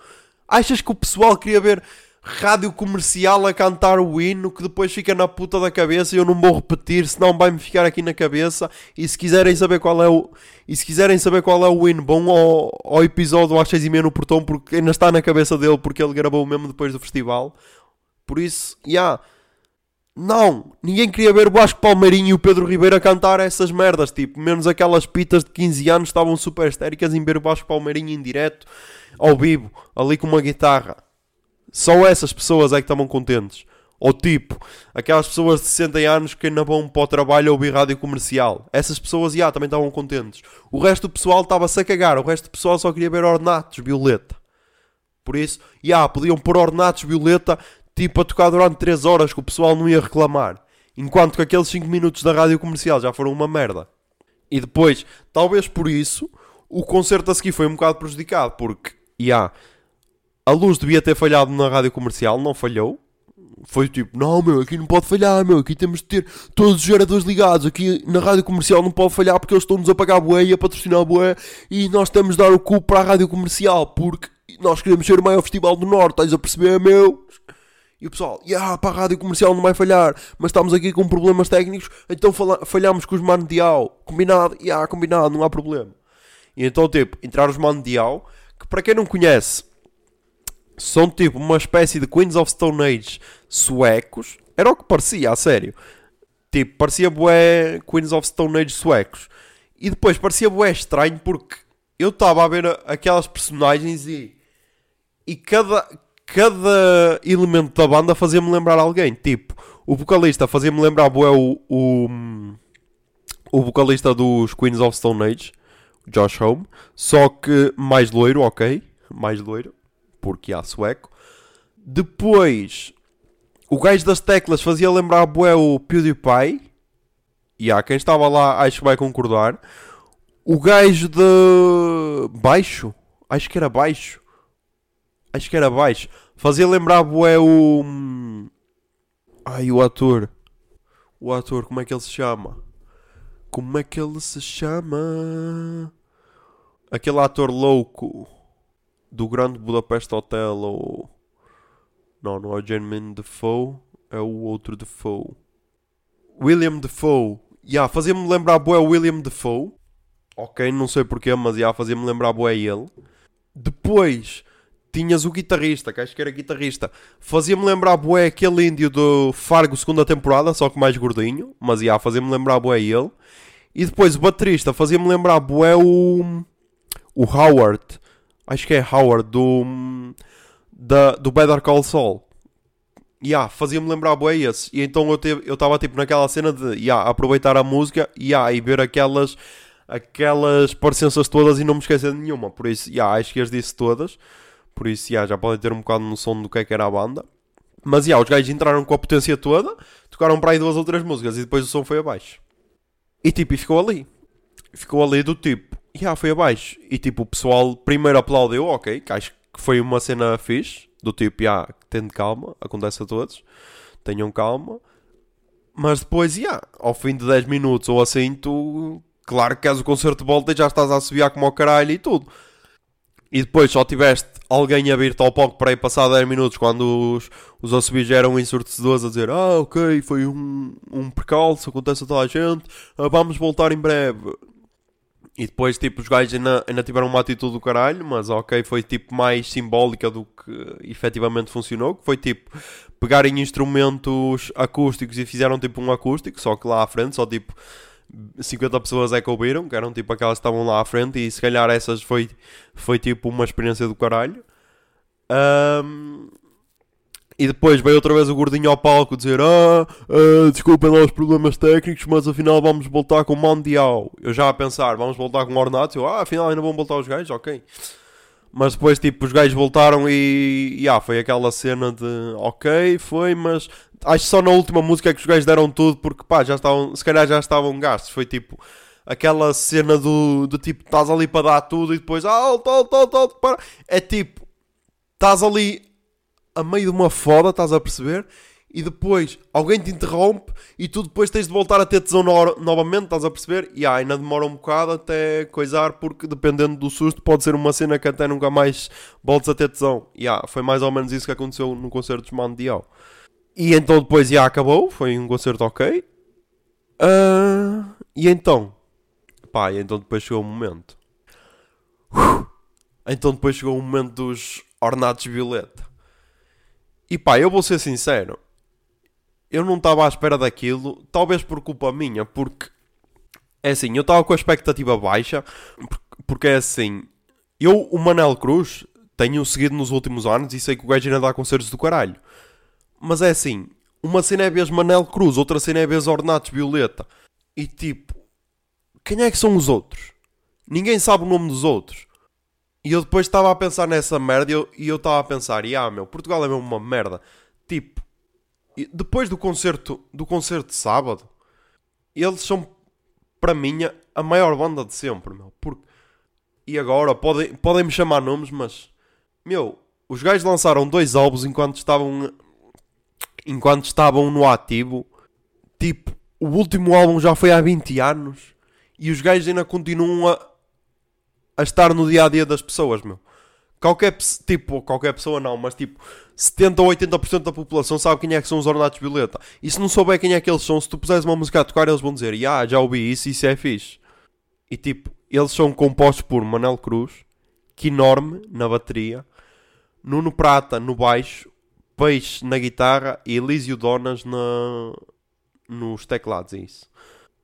Achas que o pessoal queria ver rádio comercial a cantar o hino que depois fica na puta da cabeça e eu não vou repetir, senão vai-me ficar aqui na cabeça. E se quiserem saber qual é o. E se quiserem saber qual é o hino, vão ao, ao episódio às 6 e meia no portão porque ainda está na cabeça dele porque ele gravou mesmo depois do festival. Por isso, já. Yeah. Não, ninguém queria ver o Vasco Palmeirinho e o Pedro Ribeiro a cantar essas merdas, tipo, menos aquelas pitas de 15 anos estavam super histéricas em ver o Vasco Palmeirinho em direto ao vivo, ali com uma guitarra. Só essas pessoas é que estavam contentes. Ou tipo, aquelas pessoas de 60 anos que ainda vão para o trabalho ouvir rádio comercial. Essas pessoas, já, também estavam contentes. O resto do pessoal estava-se a cagar. O resto do pessoal só queria ver ornatos violeta. Por isso, já, podiam pôr ornatos violeta tipo a tocar durante 3 horas que o pessoal não ia reclamar. Enquanto que aqueles 5 minutos da rádio comercial já foram uma merda. E depois, talvez por isso, o concerto a seguir foi um bocado prejudicado. Porque yeah, a luz devia ter falhado na rádio comercial, não falhou. Foi tipo, não meu, aqui não pode falhar, meu, aqui temos de ter todos os geradores ligados, aqui na rádio comercial não pode falhar porque eles estão-nos a pagar bué e a patrocinar bué e nós temos de dar o cu para a rádio comercial porque nós queremos ser o maior festival do Norte, estás a perceber, meu? E o pessoal, yeah, para a rádio comercial não vai falhar, mas estamos aqui com problemas técnicos, então falhamos com os Mandial. Combinado? Yeah, combinado, não há problema. E então, tipo, entrar os Mandial, que para quem não conhece, são tipo uma espécie de Queens of Stone Age suecos. Era o que parecia, a sério. Tipo, parecia bué Queens of Stone Age suecos. E depois parecia bué estranho porque eu estava a ver aquelas personagens e. E cada, cada elemento da banda fazia-me lembrar alguém. Tipo, o vocalista fazia-me lembrar bué o, o. O vocalista dos Queens of Stone Age, Josh Home. Só que mais loiro, ok. Mais loiro porque há sueco. Depois, o gajo das teclas fazia lembrar bué o PewDiePie. E há quem estava lá, acho que vai concordar. O gajo de baixo, acho que era baixo. Acho que era baixo. Fazia lembrar bué o Ai, o ator. O ator, como é que ele se chama? Como é que ele se chama? Aquele ator louco do Grande Budapeste Hotel ou. Não, não é o Jermaine Defoe, é o outro Defoe. William Defoe. Yeah, fazia-me lembrar boé William Defoe. Ok, não sei porquê, mas yeah, fazia-me lembrar boé ele. Depois tinhas o guitarrista, que acho que era guitarrista. Fazia-me lembrar boé aquele índio do Fargo segunda temporada, só que mais gordinho. Mas yeah, fazia-me lembrar boé ele. E depois o baterista fazia-me lembrar boé o... O Howard acho que é Howard do, da, do Better Call Saul. Yeah, fazia-me lembrar bué esse. E então eu estava tipo naquela cena de yeah, aproveitar a música yeah, e ver aquelas aquelas parecenças todas e não me esquecer de nenhuma. Por isso, yeah, acho que as disse todas. Por isso, yeah, já podem ter um bocado noção do que é que era a banda. Mas yeah, os gajos entraram com a potência toda, tocaram para aí duas ou três músicas e depois o som foi abaixo. E tipo, e ficou ali. Ficou ali do tipo, yeah, foi abaixo. E tipo, o pessoal primeiro aplaudeu, ok, que acho que foi uma cena fixe. Do tipo, já, tendo calma, acontece a todos, tenham calma. Mas depois, já, ao fim de 10 minutos ou assim, tu, claro que queres o concerto de volta e já estás a assobiar como ao caralho e tudo. E depois só tiveste alguém a vir-te ao palco para ir passar 10 minutos quando os, os assobios eram ensurdecedores a dizer Ah, ok, foi um, um percalço, acontece a toda a gente, ah, vamos voltar em breve. E depois, tipo, os gajos ainda, ainda tiveram uma atitude do caralho, mas ok, foi tipo mais simbólica do que efetivamente funcionou. Que foi tipo pegarem instrumentos acústicos e fizeram tipo um acústico, só que lá à frente, só tipo 50 pessoas é que ouviram, que eram tipo aquelas que estavam lá à frente, e se calhar essas foi, foi tipo uma experiência do caralho. Ahm, e depois veio outra vez o gordinho ao palco dizer: Ah, ah, desculpem lá os problemas técnicos, mas afinal vamos voltar com o Mundial. Eu já a pensar, vamos voltar com o Ornato. Eu, ah, afinal ainda vão voltar os gajos, ok. Mas depois, tipo, os gajos voltaram e. e ah, foi aquela cena de. Ok, foi, mas. Acho que só na última música é que os gajos deram tudo porque, pá, já estavam. Se calhar já estavam gastos. Foi tipo. Aquela cena do, do tipo, estás ali para dar tudo e depois. Ah, alto, alto, alto, alto, para. É tipo. Estás ali a meio de uma foda, estás a perceber? E depois alguém te interrompe e tu depois tens de voltar a ter tesão no- novamente, estás a perceber? E ah, ainda demora um bocado até coisar, porque dependendo do susto, pode ser uma cena que até nunca mais voltes a ter tesão. E ah, foi mais ou menos isso que aconteceu no concerto de Mandial. E então depois já acabou, foi um concerto ok. Ah, e então? Pá, e então depois chegou o momento. Então depois chegou o momento dos ornatos violeta. E pá, eu vou ser sincero. Eu não estava à espera daquilo, talvez por culpa minha, porque é assim, eu estava com a expectativa baixa, por- porque é assim, eu, o Manel Cruz, tenho seguido nos últimos anos e sei que o gajo ainda dá concertos do caralho. Mas é assim, uma cena é vez Manel Cruz, outra cena é vez Ornatos Violeta. E tipo, quem é que são os outros? Ninguém sabe o nome dos outros. E eu depois estava a pensar nessa merda e eu- estava a pensar, e ah, meu, Portugal é mesmo uma merda. Tipo, depois do concerto, do concerto de sábado, eles são, para mim, a- a maior banda de sempre, meu. Porque, e agora, podem, podem me chamar nomes, mas, meu, os gajos lançaram dois álbuns enquanto estavam, enquanto estavam no ativo. Tipo, o último álbum já foi há 20 anos e os gajos ainda continuam a, a estar no dia a dia das pessoas, meu. Qualquer, tipo, qualquer pessoa não, mas tipo, 70 ou 80% da população sabe quem é que são os Ornatos Violeta. E se não souber quem é que eles são, se tu puseres uma música a tocar, eles vão dizer, ah, já ouvi isso, isso é fixe. E tipo, eles são compostos por Manel Cruz, Quinorme na bateria, Nuno Prata no baixo, Peixe na guitarra e Elísio Donas na, nos teclados, é isso.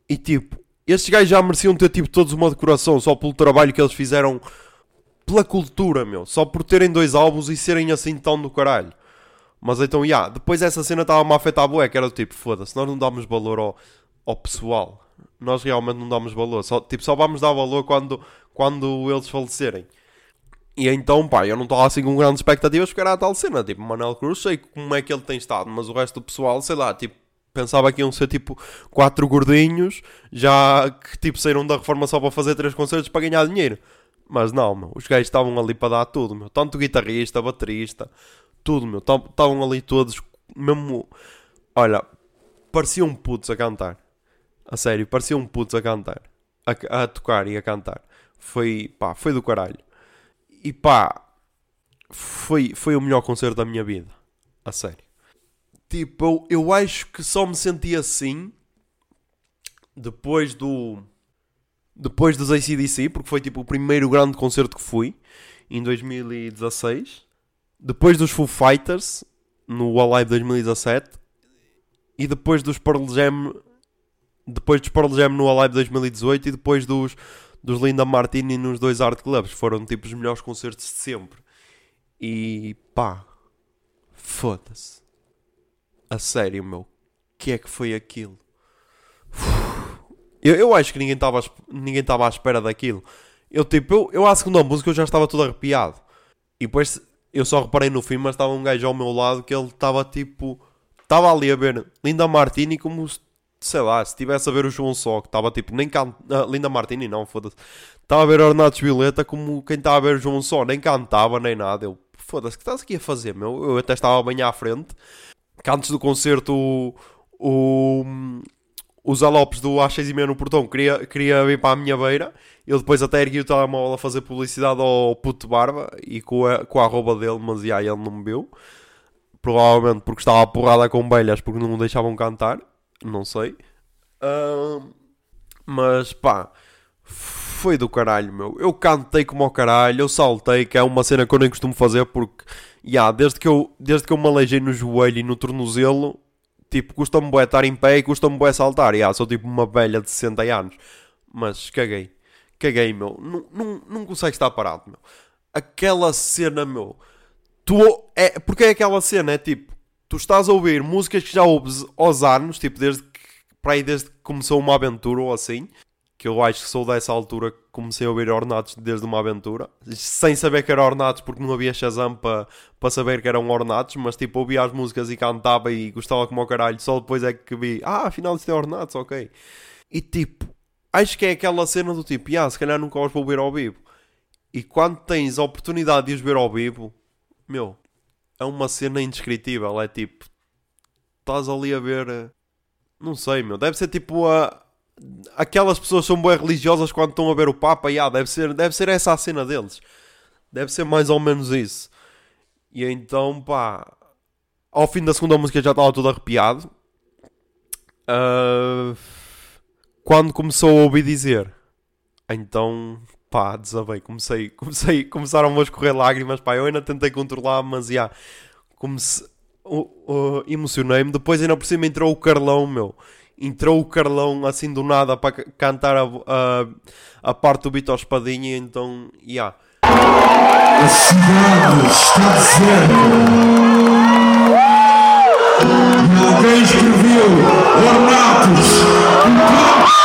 E tipo, estes gajos já mereciam ter tipo todos uma decoração só pelo trabalho que eles fizeram pela cultura, meu. Só por terem dois álbuns e serem assim tão do caralho. Mas então, já, depois essa cena estava-me a afetar bué, que era do tipo, foda-se, nós não damos valor ao, ao pessoal. Nós realmente não damos valor. Só, tipo, só vamos dar valor quando, quando eles falecerem. E então, pá, eu não estava assim com grandes expectativas porque era a tal cena. Tipo, Manel Cruz, sei como é que ele tem estado, mas o resto do pessoal, sei lá, tipo, pensava que iam ser tipo quatro gordinhos, já que tipo saíram da reforma só para fazer três concertos para ganhar dinheiro. Mas não, meu, os gajos estavam ali para dar tudo, meu. Tanto guitarrista, baterista, tudo, meu. Estavam ali todos, mesmo. Olha, pareciam putos a cantar. A sério, pareciam putos a cantar. A, a tocar e a cantar. Foi, pá, foi do caralho. E pá, foi, foi o melhor concerto da minha vida. A sério. Tipo, eu, acho que só me senti assim depois do. Depois dos ACDC, porque foi tipo o primeiro grande concerto que fui em 2016. Depois dos Foo Fighters no Alive 2017. E depois dos Pearl Jam. Depois dos Pearl Jam no Alive 2018 e depois dos, dos Linda Martini nos dois Art Clubs. Foram tipo os melhores concertos de sempre. E pá, foda-se. A sério, meu. O que é que foi aquilo? Eu, eu acho que ninguém estava ninguém à espera daquilo. Eu tipo, eu, eu à segunda música eu já estava todo arrepiado. E depois eu só reparei no fim, mas estava um gajo ao meu lado que ele estava tipo. Estava ali a ver Linda Martini como se, sei lá, se estivesse a ver o João Só, que estava tipo, nem can... ah, Linda Martini não, foda-se. Estava a ver Ornatos Violeta como quem estava a ver o João Só, nem cantava nem nada. Eu, foda-se, o que estás aqui a fazer, meu? Eu até estava bem à frente. Que antes do concerto, o, o, o Zé Lopes do às 6 e meia no portão queria, queria vir para a minha beira. Eu depois até ergui o telemóvel a fazer publicidade ao puto barba e com a, com a arroba dele, mas já ele não me viu. Provavelmente porque estava a porrada com belhas porque não me deixavam cantar. Não sei. Ahm, mas pá, foi do caralho, meu. Eu cantei como ao caralho, eu saltei, que é uma cena que eu nem costumo fazer porque, yeah, desde, que eu, desde que eu me aleijei no joelho e no tornozelo, tipo, custa-me bué estar em pé e custa-me bué saltar. Yeah, sou tipo uma velha de 60 anos. Mas caguei, caguei, meu. Não, não, não consegues estar parado, meu. Aquela cena, meu. Tu, é, porque é aquela cena, é tipo, tu estás a ouvir músicas que já ouves aos anos, tipo, desde que, para aí desde que começou uma aventura ou assim, que eu acho que sou dessa altura que comecei a ouvir Ornatos desde uma aventura, sem saber que era Ornatos porque não havia Shazam para pa saber que eram Ornatos, mas tipo ouvia as músicas e cantava e gostava como ao caralho, só depois é que vi, ah, afinal isto é Ornatos, ok. E tipo, acho que é aquela cena do tipo, ah, se calhar nunca os vou ver ao vivo. E quando tens a oportunidade de os ver ao vivo, meu, é uma cena indescritível, é tipo, estás ali a ver, eh, não sei, meu, deve ser tipo a aquelas pessoas são bem religiosas quando estão a ver o Papa, yeah, deve, ser, deve ser essa a cena deles. Deve ser mais ou menos isso. E então, pá, ao fim da segunda música já estava todo arrepiado. Ah, quando começou a ouvir dizer, então, pá, desabei. Comecei, comecei, começaram a escorrer lágrimas, pá, eu ainda tentei controlar, mas já, comecei, o- o- emocionei-me. Depois ainda por cima entrou o Carlão, meu entrou o Carlão assim do nada para ca- cantar a, a, a parte do Vitor Espadinha, então, yeah. A cidade está deserta. Alguém escreveu Ornatos.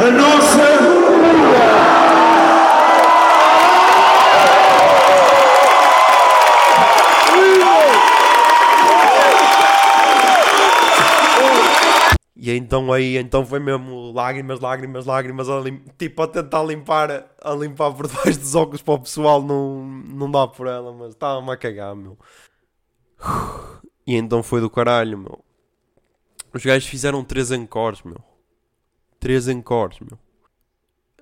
A nossa E então aí, então foi mesmo lágrimas, lágrimas, lágrimas, a lim- tipo a tentar limpar, a limpar por debaixo dos óculos para o pessoal não, não dá por ela, mas estava-me a cagar, meu. E então foi do caralho, meu. Os gajos fizeram três encores, meu. Três encores, meu.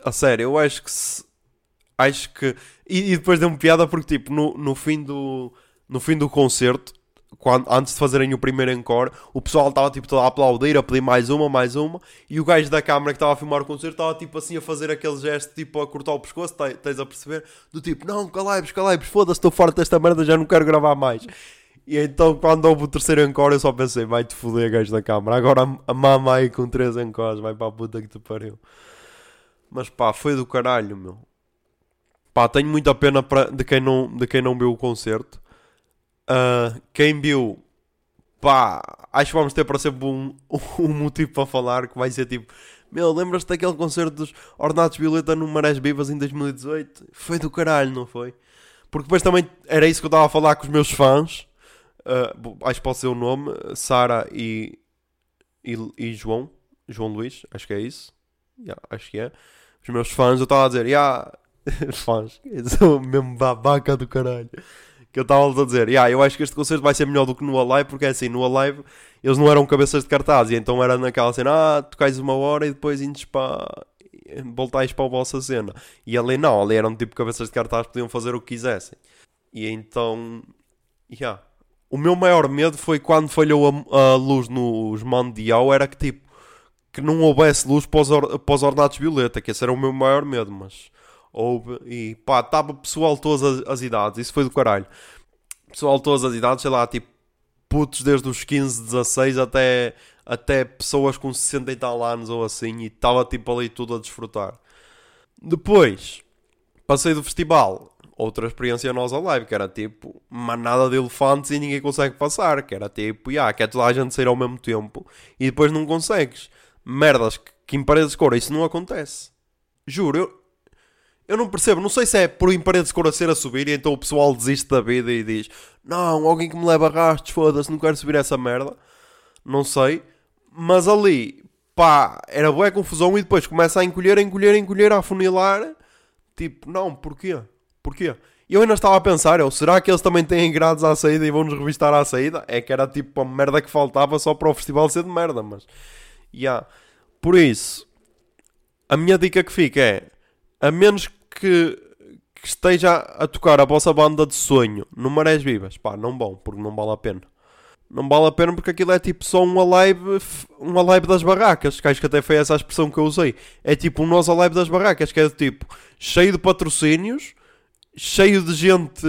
A sério, eu acho que se... Acho que... E, e depois deu-me piada porque, tipo, no, no fim do... No fim do concerto, quando, antes de fazerem o primeiro encore, o pessoal estava tipo todo a aplaudir, a pedir mais uma, mais uma, e o gajo da câmara que estava a filmar o concerto estava tipo assim a fazer aquele gesto, tipo a cortar o pescoço, te- tens a perceber? Do tipo, não, calai-vos, calai-vos, foda-se, estou farto desta merda, já não quero gravar mais. E então quando houve o terceiro encore eu só pensei, vai-te foder gajo da câmara, agora a, mama aí com três encores, vai para a puta que te pariu. Mas pá, foi do caralho, meu. Pá, tenho muita pena pra- de, quem não, de quem não viu o concerto. Ah, quem viu, pá, acho que vamos ter para sempre um, um motivo para falar que vai ser tipo, meu, lembras-te daquele concerto dos Ornatos Violeta no Marés Vivas em 2018? Foi do caralho, não foi? Porque depois também era isso que eu estava a falar com os meus fãs. Bo- acho que pode ser o nome, Sara e, e, e João, João Luís, acho que é isso. Yeah, acho que é. Os meus fãs, eu estava a dizer, yeah, fãs, sou mesmo babaca do caralho que eu estava a dizer, yeah, eu acho que este concerto vai ser melhor do que no Alive, porque é assim, no Alive eles não eram cabeças de cartaz, e então era naquela cena, ah, tocais uma hora e depois indes para voltais para a vossa cena. E ali não, ali eram tipo cabeças de cartaz, podiam fazer o que quisessem. E então, yeah. O meu maior medo foi quando falhou a, a luz nos Mandial, era que tipo, que não houvesse luz para os, or, para os ornatos violeta, que esse era o meu maior medo, mas houve e pá, estava pessoal todas as, as idades, isso foi do caralho. Pessoal todas as idades, sei lá, tipo, putos desde os 15, 16 até, até pessoas com 60 e tal anos ou assim, e estava tipo ali tudo a desfrutar. Depois, passei do festival, outra experiência nossa live, que era tipo manada de elefantes e ninguém consegue passar, que era tipo, yeah, que é toda a gente sair ao mesmo tempo e depois não consegues. Merdas que, que em paredes de cor isso não acontece. Juro, eu, eu não percebo, não sei se é por em paredes de cor a ser a subir e então o pessoal desiste da vida e diz não, alguém que me leva arrastos, foda-se, não quero subir essa merda. Não sei. Mas ali, pá, era boa confusão e depois começa a encolher, a encolher, a encolher, a afunilar. Tipo, não, porquê? Porquê? Eu ainda estava a pensar, eu, será que eles também têm grades à saída e vão-nos revistar à saída? É que era tipo a merda que faltava só para o festival ser de merda, mas... Yeah. Por isso, a minha dica que fica é, a menos que, que esteja a tocar a vossa banda de sonho no Marés Vivas, pá, não bom, porque não vale a pena. Não vale a pena porque aquilo é tipo só uma live, uma live das barracas, que acho que até foi essa a expressão que eu usei. É tipo um nós live das barracas, que é tipo cheio de patrocínios, cheio de gente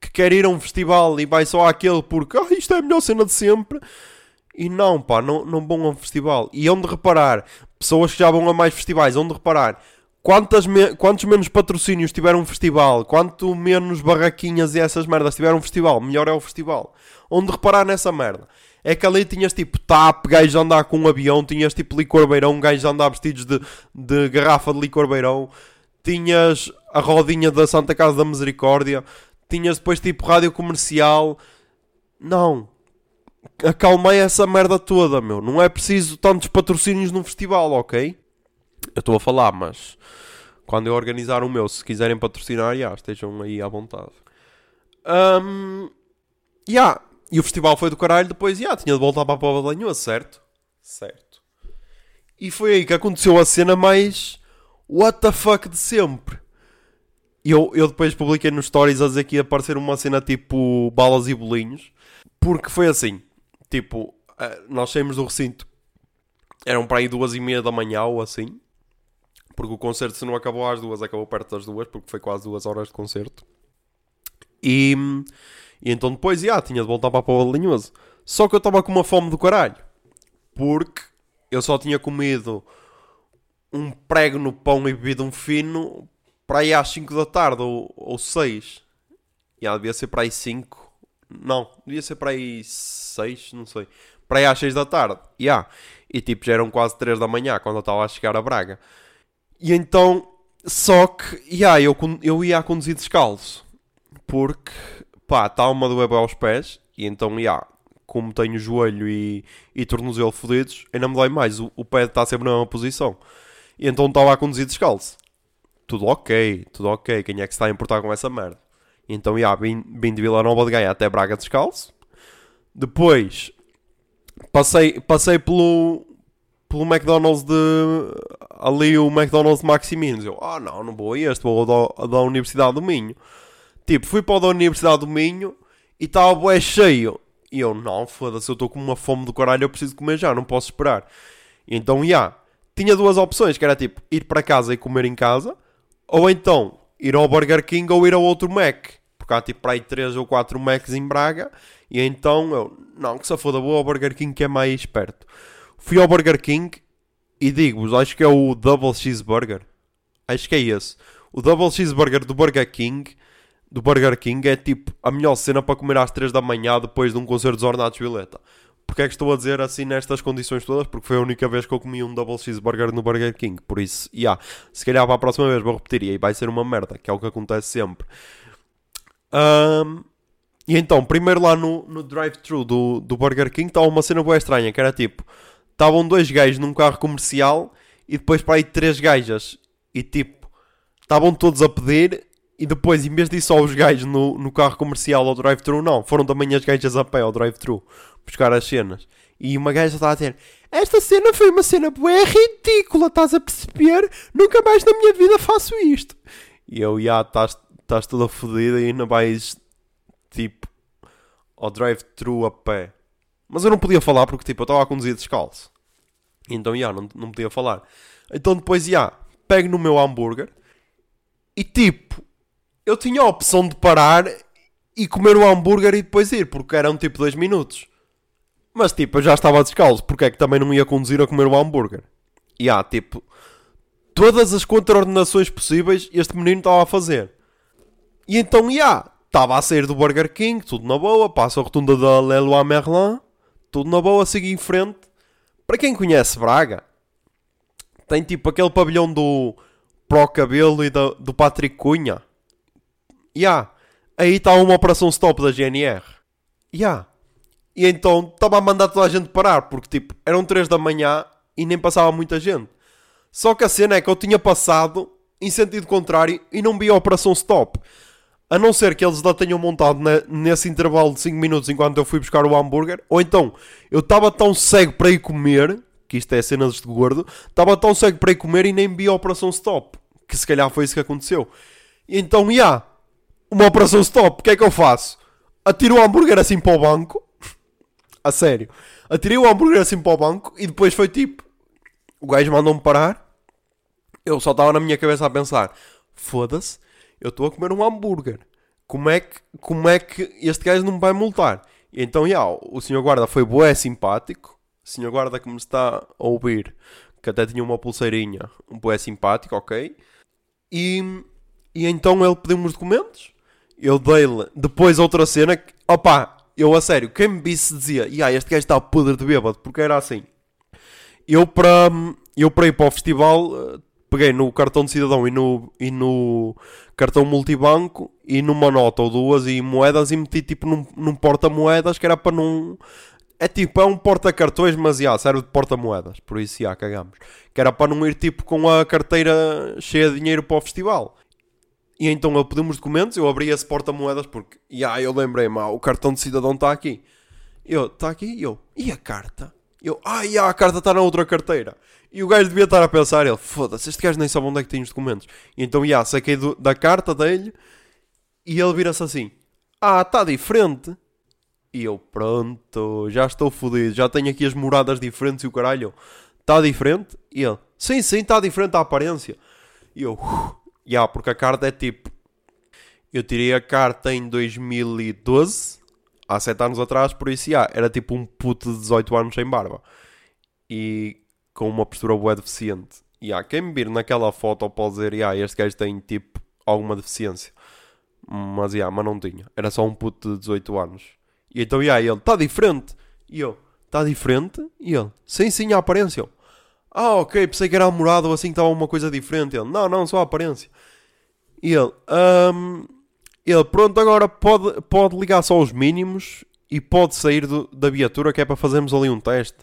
que quer ir a um festival e vai só àquele porque ah, isto é a melhor cena de sempre. E não, pá, não, não vão a um festival. E onde reparar, pessoas que já vão a mais festivais, onde reparar, quantas me quantos menos patrocínios tiver um festival, quanto menos barraquinhas e essas merdas tiver um festival, melhor é o festival. Onde reparar nessa merda. É que ali tinhas tipo TAP, gajos a andar com um avião, tinhas tipo licor beirão, gajos a andar vestidos de, de garrafa de licor beirão, tinhas a rodinha da Santa Casa da Misericórdia, tinhas depois tipo rádio comercial. Não. Acalmei essa merda toda, meu. Não é preciso tantos patrocínios num festival, ok? Eu estou a falar, mas quando eu organizar o meu, se quiserem patrocinar, já, estejam aí à vontade. Um, yeah. E o festival foi do caralho, depois, já, tinha de voltar para a Pova de Lanhoso, certo? Certo. E foi aí que aconteceu a cena mais what the fuck de sempre. Eu, eu depois publiquei nos stories a dizer que ia aparecer uma cena tipo balas e bolinhos. Porque foi assim, tipo, eh, nós saímos do recinto, eram para aí duas e meia da manhã ou assim. Porque o concerto, se não acabou às duas, acabou perto das duas, porque foi quase duas horas de concerto. E, e então depois, já, tinha de voltar para a de Linhoso. Só que eu estava com uma fome do caralho. Porque eu só tinha comido um prego no pão e bebido um fino para aí às 5 da tarde ou, ou 6. Já, devia ser para aí 5. Não, devia ser para aí 6, não sei. Para aí às 6 da tarde. Já. E tipo, já eram quase 3 da manhã quando eu estava a chegar a Braga. E então, só que, yeah, eu, eu ia a conduzir descalço. Porque, pá, estava-me a doer aos pés. E então, yeah, como tenho joelho e, e tornozelo fodidos, ainda me dói mais. O, o pé está sempre na mesma posição. E então estava a conduzir descalço. Tudo ok, tudo ok. Quem é que se está a importar com essa merda? Então, yeah, vim, vim de Vila Nova de Gaia até Braga descalço. Depois, passei, passei pelo, pelo McDonald's de. Ali o McDonald's de Maximinos. Eu, ah não, não vou a este, vou ao da, da Universidade do Minho. Tipo, fui para o da Universidade do Minho e estava bué cheio. E eu, não, foda-se, eu estou com uma fome do caralho, eu preciso comer já, não posso esperar. Então, já, yeah, tinha duas opções, que era tipo, ir para casa e comer em casa, ou então, ir ao Burger King ou ir ao outro Mac. Porque há tipo para aí 3 ou 4 Macs em Braga, e então eu, não, que se foda, vou ao Burger King que é mais perto. Fui ao Burger King e digo-vos, acho que é o Double Cheeseburger. Acho que é esse. O Double Cheeseburger do Burger King, do Burger King é tipo a melhor cena para comer às 3 da manhã depois de um concerto dos Ornatos Violeta. Porquê é que estou a dizer assim nestas condições todas? Porque foi a única vez que eu comi um Double Cheeseburger no Burger King. Por isso, yeah, se calhar para a próxima vez vou repetir e aí vai ser uma merda, que é o que acontece sempre. Um, e então, primeiro lá no, no drive-thru do, do Burger King estava uma cena boa estranha, que era tipo estavam dois gajos num carro comercial e depois para aí três gajas. E tipo, estavam todos a pedir e depois, em vez de ir só os gajos no, no carro comercial ao drive-thru, não, foram também as gajas a pé ao drive-thru buscar as cenas. E uma gaja estava a dizer: Esta cena foi uma cena bué ridícula, estás a perceber? Nunca mais na minha vida faço isto. E eu, já, estás toda fodida e ainda vais tipo ao drive-thru a pé. Mas eu não podia falar porque, tipo, eu estava a conduzir descalço. Então, já, não, não podia falar. Então, depois, já, pego no meu hambúrguer e, tipo, eu tinha a opção de parar e comer o hambúrguer e depois ir, porque eram, tipo, dois minutos. Mas, tipo, eu já estava descalço, porque é que também não ia conduzir a comer o hambúrguer? E, há, tipo, todas as contraordenações possíveis este menino estava a fazer. E então, já, estava a sair do Burger King, tudo na boa, passo a rotunda da Leroy Merlin, tudo na boa, sigo em frente. Para quem conhece Braga, tem tipo aquele pavilhão do Pro Cabelo e do, do Patrick Cunha. Ya, aí está uma operação stop da GNR. Ya. E então estava a mandar toda a gente parar, porque tipo, eram 3 da manhã e nem passava muita gente. Só que a cena é que eu tinha passado em sentido contrário e não vi a operação stop. A não ser que eles lá tenham montado ne- nesse intervalo de 5 minutos enquanto eu fui buscar o hambúrguer. Ou então, eu estava tão cego para ir comer, que isto é cenas de gordo, estava tão cego para ir comer e nem vi a operação stop. Que se calhar foi isso que aconteceu. E então, já, uma operação stop, o que é que eu faço? Atiro o hambúrguer assim para o banco. A sério. Atirei o hambúrguer assim para o banco e depois foi tipo... O gajo mandou-me parar. Eu só estava na minha cabeça a pensar: foda-se, eu estou a comer um hambúrguer. Como é, que, como é que este gajo não me vai multar? E então, já, o senhor guarda foi bué simpático. O senhor guarda que me está a ouvir, que até tinha uma pulseirinha, um bué simpático, ok? E, e então ele pediu-me os documentos. Eu dei-lhe depois outra cena que, opá, eu a sério, quem me visse dizia, e este gajo está podre de bêbado, porque era assim. Eu para, eu para ir para o festival eh, peguei no cartão de cidadão e no, e no cartão multibanco e numa nota ou duas e moedas e meti tipo num, num porta-moedas que era para não. É tipo, é um porta-cartões, mas já, serve de porta-moedas. Por isso, já, cagamos. Que era para não ir tipo com a carteira cheia de dinheiro para o festival. E então ele pediu-me os documentos, eu abri esse porta-moedas porque, já, eu lembrei-me, ah, o cartão de cidadão está aqui. Eu, está aqui? E eu, e a carta? Eu, ah, já, a carta está na outra carteira. E o gajo devia estar a pensar, ele, foda-se, este gajo nem sabe onde é que tem os documentos. E então, já, saquei do- da carta dele e ele vira-se assim, ah, está diferente. E eu, pronto, já estou fodido, já tenho aqui as moradas diferentes e o caralho, está diferente? E ele, sim, sim, está diferente a aparência. E eu, já, porque a carta é tipo, eu tirei a carta em 2012, há 7 anos atrás, por isso, já, era tipo um puto de 18 anos sem barba. E com uma postura bué deficiente. E há quem me vir naquela foto pode dizer, "Ya, este gajo tem tipo alguma deficiência. Mas, ya, mas não tinha. Era só um puto de 18 anos. E então, ya, ele, está diferente. E eu, está diferente? E ele, sim, sim, a aparência. Eu, ah, ok, pensei que era namorado ou assim que estava uma coisa diferente. Ele, não, não, só a aparência. E ele, "Ahm, ele, pronto, agora pode, pode ligar só os mínimos e pode sair do- da viatura que é para fazermos ali um teste.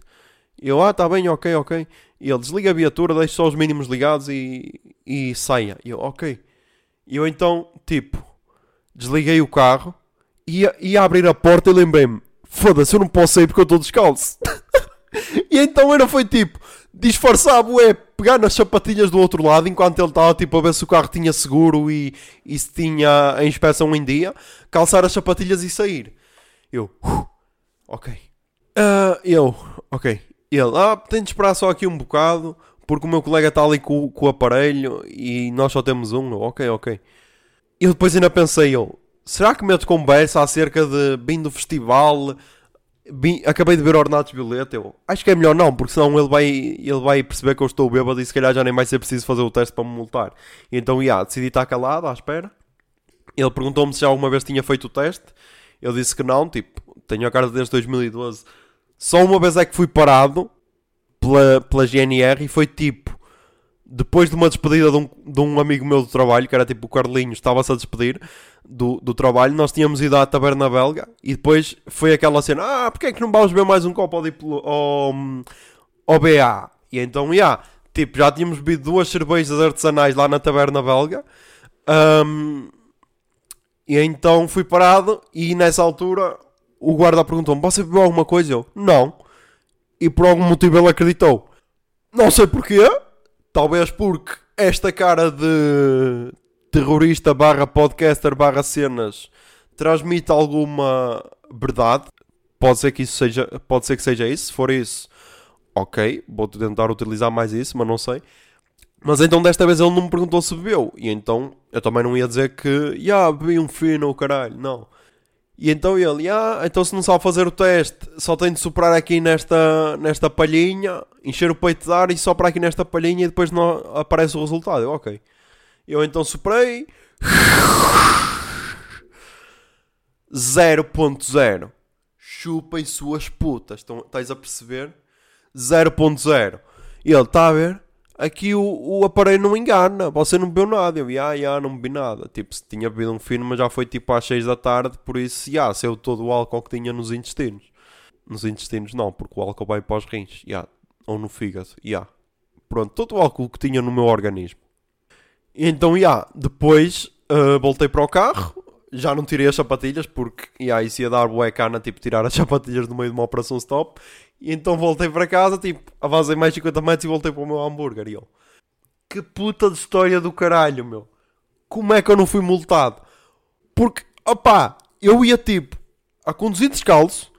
E eu, ah, tá bem, ok, ok. E ele desliga a viatura, deixa só os mínimos ligados e, e saia. E eu, ok. E eu então, tipo, desliguei o carro ia, ia abrir a porta e lembrei-me: foda-se, eu não posso sair porque eu estou descalço. e então era foi tipo, disfarçar, é pegar nas sapatilhas do outro lado enquanto ele estava tipo a ver se o carro tinha seguro e, e se tinha a inspeção em dia, calçar as sapatilhas e sair. Eu, "Uf, ok. Ah, eu, ok. Ele, ah, tem de esperar só aqui um bocado, porque o meu colega está ali com, com o aparelho e nós só temos um. Eu, ok, ok. Eu depois ainda pensei, eu, será que meto conversa acerca de vim do festival? Acabei de ver Ornatos Violeta. Eu, acho que é melhor não, porque senão ele vai, ele vai perceber que eu estou bêbado e se calhar já nem vai ser preciso fazer o teste para me multar. Então, já, decidi estar calado à espera. Ele perguntou-me se já alguma vez tinha feito o teste. Eu disse que não, tipo, tenho a cara desde 2012. Só uma vez é que fui parado pela, pela GNR e foi tipo, depois de uma despedida de um, de um amigo meu do trabalho, que era tipo o Carlinhos, estava-se a despedir do, do trabalho, nós tínhamos ido à taberna belga e depois foi aquela cena, ah, porque é que não vamos beber mais um copo ao, diplo, ao, ao BA? E então, já, tipo, já tínhamos bebido duas cervejas artesanais lá na taberna belga. Ahm, e então fui parado e nessa altura o guarda perguntou-me: Você bebeu alguma coisa? Eu, não. E por algum motivo ele acreditou. Não sei porquê. Talvez porque esta cara de terrorista barra podcaster barra cenas transmite alguma verdade. Pode ser que isso seja, pode ser que seja isso. Se for isso, ok, vou tentar utilizar mais isso, mas não sei. Mas então desta vez ele não me perguntou se bebeu. E então eu também não ia dizer que, já, bebi um fino, o caralho, não. E então ele, ah, então se não sabe fazer o teste, só tem de soprar aqui nesta, nesta palhinha, encher o peito de ar e soprar aqui nesta palhinha e depois não aparece o resultado. Ok. Eu então soprei. 0.0. Chupem suas putas. Estão, estás a perceber? 0.0. E ele, está a ver? Aqui o, o aparelho não engana. Você não bebeu nada. Eu, ah, yeah, não bebi nada. Tipo, se tinha bebido um fino, mas já foi tipo às 6 da tarde. Por isso, yeah, saiu todo o álcool que tinha nos intestinos. Nos intestinos não, porque o álcool vai para os rins. Yeah. Ou no fígado. Yeah. Pronto, todo o álcool que tinha no meu organismo. Então, yeah, depois uh, voltei para o carro. Já não tirei as sapatilhas porque yeah, isso ia dar bué cana, tipo, tirar as sapatilhas no meio de uma operação stop. E então voltei para casa, tipo, avancei mais 50 metros e voltei para o meu hambúrguer. E eu, que puta de história do caralho, meu. Como é que eu não fui multado? Porque, opá, eu ia tipo a conduzir descalço,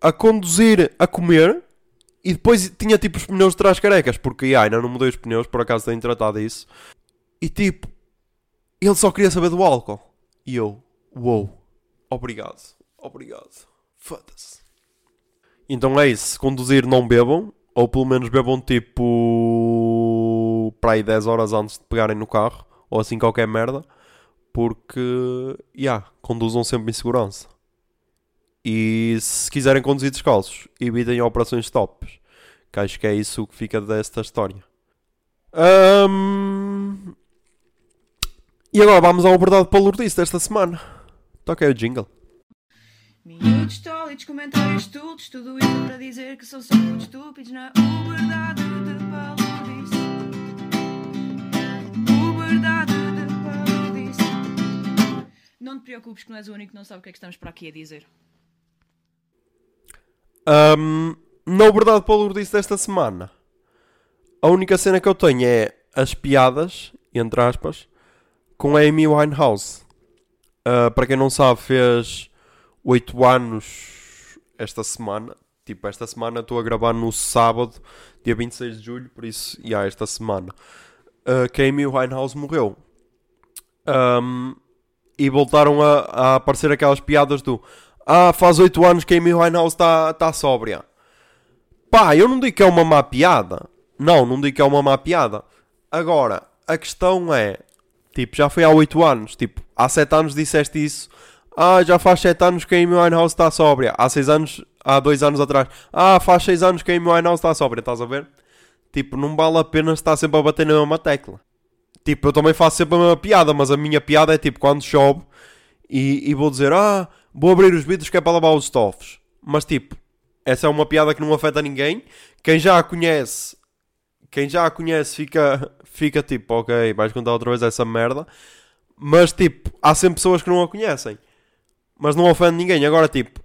a conduzir a comer e depois tinha tipo os pneus de trás carecas, porque ai, ainda não mudei os pneus, por acaso tenho tratado isso. E tipo, ele só queria saber do álcool. E eu, uou, wow, obrigado, obrigado, foda-se. Então é isso, se conduzir não bebam, ou pelo menos bebam tipo para aí 10 horas antes de pegarem no carro, ou assim qualquer merda, porque, já, yeah, conduzam sempre em segurança. E se quiserem conduzir descalços, evitem operações stops, que acho que é isso que fica desta história. Um... E agora vamos ao Verdade Palurdice desta semana. Toca aí o jingle. Minutos tólitos, comentários estúpidos, tudo isso para dizer que são só muito estúpidos na Verdade de Palurdice. O Verdade de Palurdice. Não te preocupes que não és o único que não sabe o que é que estamos para aqui a dizer. Um, na Verdade Palurdice desta semana, a única cena que eu tenho é as piadas, entre aspas, com a Amy Winehouse. Uh, para quem não sabe, fez 8 anos esta semana. Tipo, esta semana estou a gravar no sábado, dia 26 de julho, por isso, já yeah, esta semana. Uh, que a Amy Winehouse morreu. Um, e voltaram a, a, aparecer aquelas piadas do Ah, faz 8 anos que a Amy Winehouse está tá sóbria. Pá, eu não digo que é uma má piada. Não, não digo que é uma má piada. Agora, a questão é, tipo, já foi há 8 anos. Tipo, há 7 anos disseste isso ah, já faz 7 anos que a Amy Winehouse está sóbria. Há 6 anos, há 2 anos atrás. Ah, faz 6 anos que a Amy Winehouse está sóbria, estás a ver? Tipo, não vale a pena estar sempre a bater na mesma tecla. Tipo, eu também faço sempre a mesma piada, mas a minha piada é tipo quando chove e, e vou dizer, ah, vou abrir os vidros que é para lavar os estofos. Mas tipo, essa é uma piada que não afeta ninguém. Quem já a conhece, quem já a conhece fica, fica tipo, ok, vais contar outra vez essa merda. Mas tipo, há sempre pessoas que não a conhecem mas não ofende ninguém. Agora, tipo,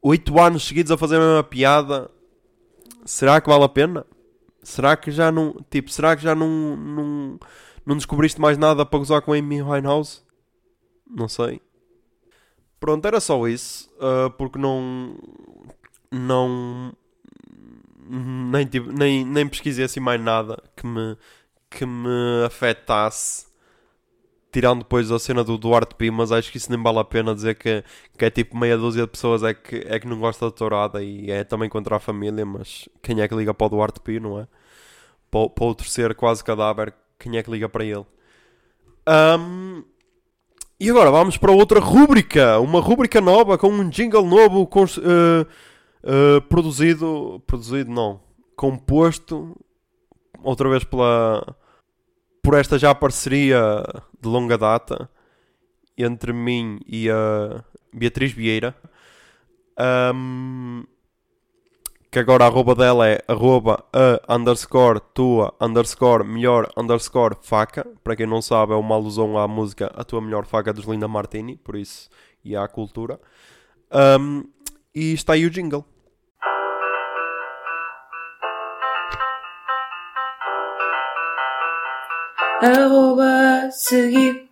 8 anos seguidos a fazer a mesma piada, será que vale a pena? Será que já não, tipo, será que já não, não, não descobriste mais nada para gozar com a Amy Winehouse? Não sei. Pronto, era só isso, uh, porque não, não, nem, nem, nem pesquisei assim mais nada que me, que me afetasse tirando depois a cena do Duarte Pi, mas acho que isso nem vale a pena dizer que, que é tipo meia dúzia de pessoas é que, é que não gosta da tourada e é também contra a família, mas quem é que liga para o Duarte Pi, não é? Para, para o terceiro quase cadáver, quem é que liga para ele? Um, e agora vamos para outra rúbrica, uma rúbrica nova com um jingle novo uh, uh, produzido, produzido não, composto outra vez pela por esta já parceria de longa data entre mim e a Beatriz Vieira. Um, que agora a arroba dela é arroba a underscore tua underscore melhor underscore faca. Para quem não sabe, é uma alusão à música A Tua Melhor Faca dos Linda Martini, por isso, e à cultura. Um, e está aí o jingle. Arroba seguir.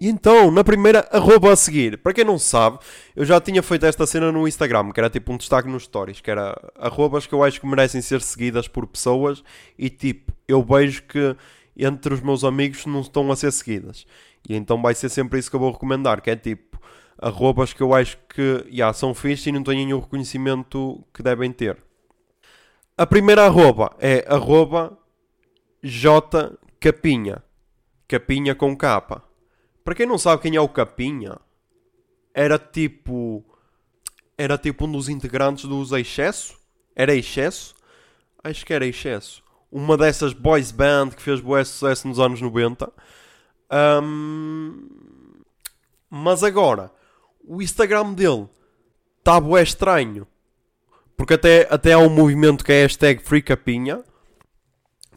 E então, na primeira, arroba a seguir. Para quem não sabe, eu já tinha feito esta cena no Instagram, que era tipo um destaque nos stories, que era arrobas que eu acho que merecem ser seguidas por pessoas e tipo, eu vejo que entre os meus amigos não estão a ser seguidas. E então vai ser sempre isso que eu vou recomendar, que é tipo, arrobas que eu acho que já são fixe e não têm o reconhecimento que devem ter. A primeira arroba é arroba J Capinha. Capinha com capa. Para quem não sabe quem é o Capinha, era tipo. Era tipo um dos integrantes dos Excesso. Era Excesso? Acho que era Excesso. Uma dessas boys band que fez boa sucesso nos anos 90. Ahm, mas agora, o Instagram dele está bué estranho. Porque até, até há um movimento que é hashtag FreeCapinha.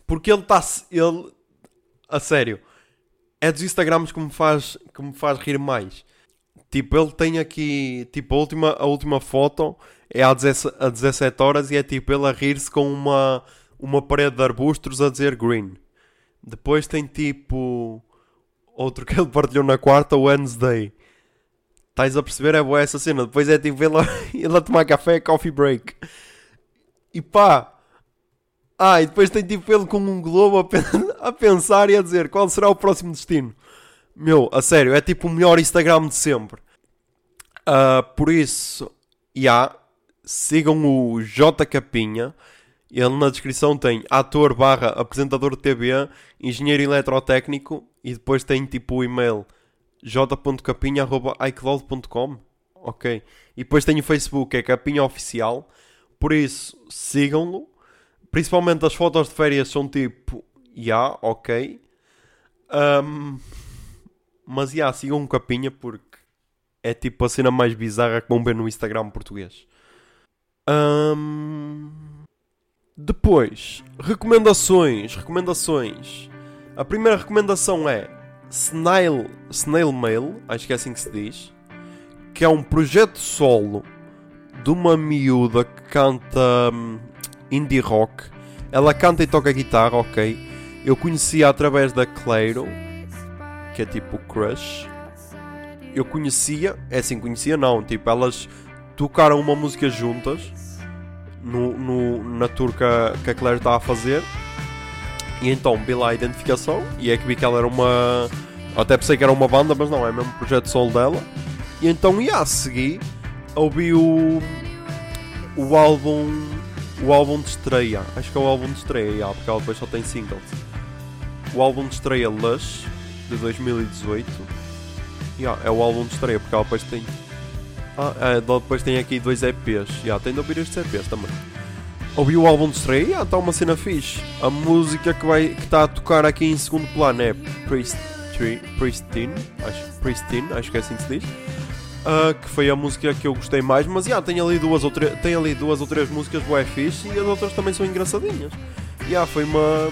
Porque ele está. Ele, a sério, é dos Instagrams que me faz, que me faz rir mais. Tipo, ele tem aqui. Tipo, a última, a última foto é a 17 horas e é tipo ele a rir-se com uma, uma parede de arbustos a dizer green. Depois tem tipo. Outro que ele partilhou na quarta, Wednesday. Estás a perceber? É boa essa cena. Depois é tipo ele ele a tomar café, coffee break. E pá. Ah, e depois tem tipo ele com um globo a, a pensar e a dizer qual será o próximo destino. Meu, a sério, é tipo o melhor Instagram de sempre. Ah, por isso, já, sigam o J Capinha. Ele na descrição tem ator barra apresentador de TV, engenheiro eletrotécnico e depois tem tipo o e-mail j.capinha.icloud.com Ok. E depois tem o Facebook, é Capinha Oficial. Por isso, sigam-no. Principalmente as fotos de férias são tipo, já, ok. Ahm, mas já, sigam o Capinha porque é tipo a cena mais bizarra que vão ver no Instagram português. Ahm, depois, recomendações, recomendações. A primeira recomendação é Snail, Snail Mail, acho que é assim que se diz, que é um projeto solo de uma miúda que canta hum, indie rock. Ela canta e toca guitarra, ok. Eu conhecia através da Clairo, que é tipo Crush. Eu conhecia, é assim, conhecia não, tipo, elas tocaram uma música juntas no, no- na tour que a, que a Claire está a fazer. E então vi lá a identificação e é que vi que ela era uma. Até pensei que era uma banda, mas não, é mesmo projeto solo dela. E então ia a seguir, ouvi o. o álbum. o álbum de estreia. Acho que é o álbum de estreia, porque ela depois só tem singles. O álbum de estreia Lush de 2018. Yeah, é o álbum de estreia, porque ela depois tem. Ah, é, depois tem aqui dois EPs. Yeah, tem de ouvir estes EPs também. Ouvi o álbum de estreia, yeah, está uma cena fixe. A música que vai que está a tocar aqui em segundo plano é Pristine, Pristine, acho, acho que é assim que se diz. Ah, que foi a música que eu gostei mais, mas yeah, tem ali duas ou tem ali duas ou três músicas bué fixe e as outras também são engraçadinhas. Yeah, foi uma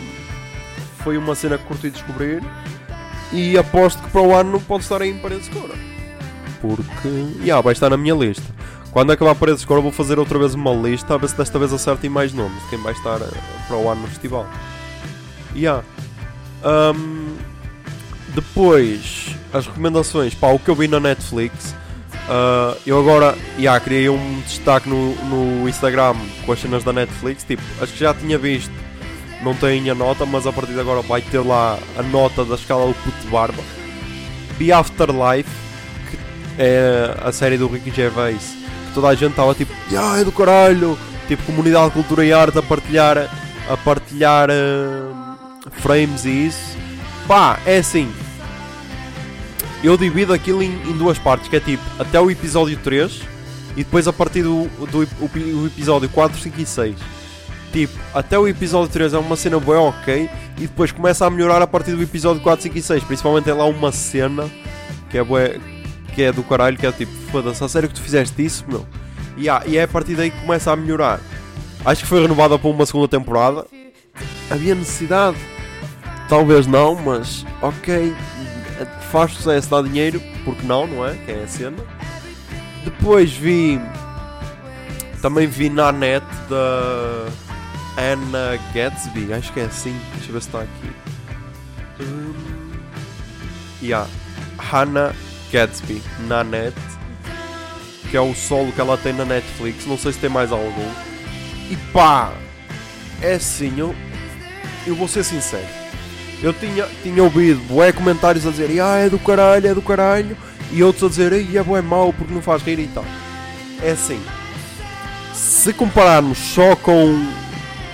foi uma cena que curti descobrir e aposto que para o ano pode estar aí em Paredes Cora. Porque yeah, vai estar na minha lista. Quando acabar Paredes Cora vou fazer outra vez uma lista a ver se desta vez acertem mais nomes quem vai estar eh, para o ano no festival. Yeah. Um, depois, as recomendações, pá, o que eu vi na Netflix. Uh, eu agora, yeah, criei um destaque no, no Instagram com as cenas da Netflix. Tipo, as que já tinha visto, não tem a nota, mas a partir de agora vai ter lá a nota da escala do puto barba. Be Afterlife, que é a série do Ricky Gervais, toda a gente estava tipo, yeah, é do caralho, tipo, comunidade de cultura e arte a partilhar, a partilhar uh, frames e isso. Pá, é assim, eu divido aquilo em, em duas partes, que é tipo, até o episódio 3 e depois a partir do, do o, o episódio 4, 5 e 6. Tipo, até o episódio 3 é uma cena boa ok e depois começa a melhorar a partir do episódio 4, 5 e 6. Principalmente tem lá uma cena que é bué, que é do caralho, que é tipo, foda-se, a sério que tu fizeste isso, meu? E, ah, e é a partir daí que começa a melhorar. Acho que foi renovada para uma segunda temporada. Havia necessidade? Talvez não, mas ok, faz sucesso, dá dinheiro, porque não, não é? Que é a cena. Depois vi. Também vi na net da Anna Gatsby, acho que é assim. Deixa eu ver se está aqui. Hum, yeah. Hannah Gatsby na net, que é o solo que ela tem na Netflix. Não sei se tem mais algum. E pá, é assim, eu, eu vou ser sincero. Eu tinha, tinha ouvido bué comentários a dizer ah, é do caralho, é do caralho, e outros a dizer Ei, é bué mau porque não faz rir e tal. É assim, se compararmos só com,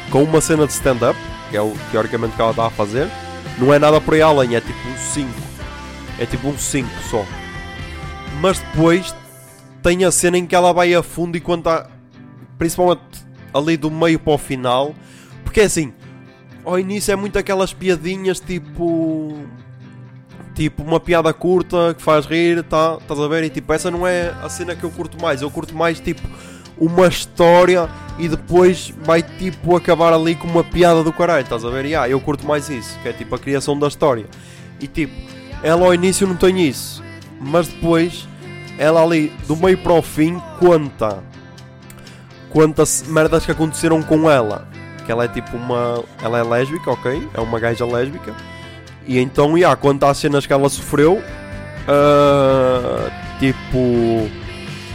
com uma cena de stand-up, que é o teoricamente que ela está a fazer, não é nada por aí além, é tipo 5. É tipo um 5 só. Mas depois tem a cena em que ela vai a fundo e quando está. Principalmente ali do meio para o final. Porque é assim. Ao início é muito aquelas piadinhas tipo. Tipo, uma piada curta que faz rir, tá, estás a ver? E tipo, essa não é a cena que eu curto mais. Eu curto mais tipo uma história e depois vai tipo acabar ali com uma piada do caralho, estás a ver? E ah, eu curto mais isso, que é tipo a criação da história. E tipo, ela ao início não tem isso, mas depois ela ali do meio para o fim conta conta merdas que aconteceram com ela. Que ela é tipo uma. Ela é lésbica, ok? É uma gaja lésbica. E então, yeah, conta as cenas que ela sofreu. Uh, tipo.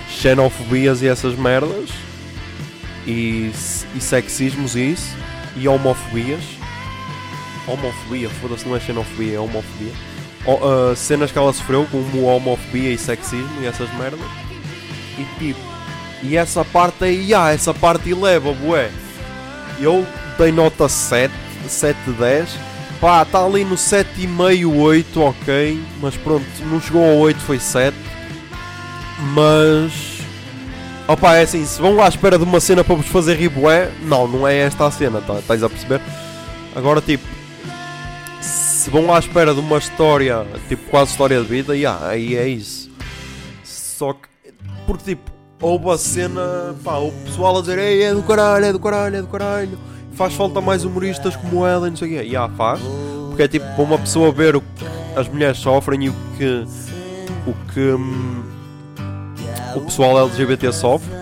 Xenofobias e essas merdas. E, e sexismos e isso. E homofobias. Homofobia, foda-se, não é xenofobia, é homofobia. Uh, cenas que ela sofreu, como homofobia e sexismo e essas merdas. E tipo, e essa parte aí, ah, essa parte eleva, bué. Eu dei nota 7, 7 de 10. Pá, está ali no 7,5, 8, ok. Mas pronto, não chegou ao 8, foi 7. Mas. Opa, é assim, se vão à espera de uma cena para vos fazer rir bué, não, não é esta a cena, tá? Estás a perceber? Agora, tipo, se vão à espera de uma história, tipo, quase história de vida, yeah, aí é isso. Só que, porque tipo, houve a cena, pá, o pessoal a dizer Ei, é do caralho, é do caralho, é do caralho. Faz falta mais humoristas como ela e não sei o quê. Yeah, faz. Porque é tipo para uma pessoa ver o que as mulheres sofrem e o que o que hum, o pessoal LGBT sofre.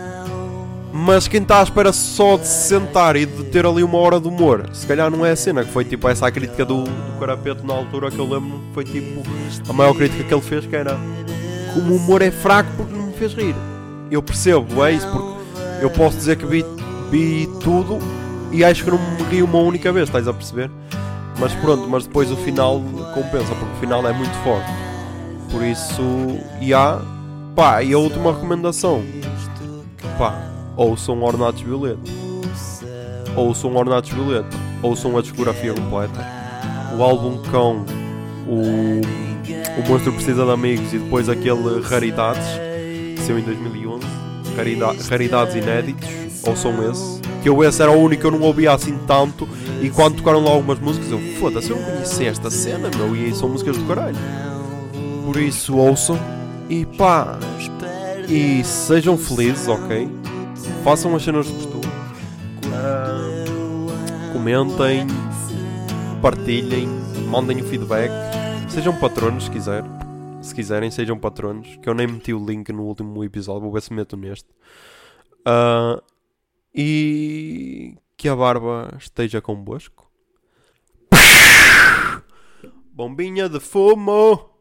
Mas quem está à espera só de se sentar e de ter ali uma hora de humor, se calhar não é a cena, que foi tipo essa a crítica do, do Carapeto na altura que eu lembro, foi tipo a maior crítica que ele fez, que era como o humor é fraco porque não me fez rir eu percebo, é isso, porque eu posso dizer que vi, vi tudo e acho que não me ri uma única vez, estás a perceber? Mas pronto, mas depois o final compensa, porque o final é muito forte. Por isso, e há, pá, e a última recomendação, pá, ouçam Ornatos Violeta. Ouçam Ornatos Violeta. Ouçam a discografia completa. O álbum com o, o Monstro Precisa de Amigos e depois aquele Raridades saiu em 2011, Rarida Raridades Inéditos, ou são esse, que eu esse era o único que eu não ouvia assim tanto, e quando tocaram lá algumas músicas eu, foda-se, eu não conhecia esta cena, meu, e são músicas do caralho. Por isso ouçam, e pá, e sejam felizes, ok? Façam as cenas de costume. Uh, comentem, partilhem, mandem o feedback, sejam patronos se quiser se quiserem, sejam patronos. Que eu nem meti o link no último episódio, vou ver se meto neste. Uh, e que a barba esteja convosco. Bombinha de fumo!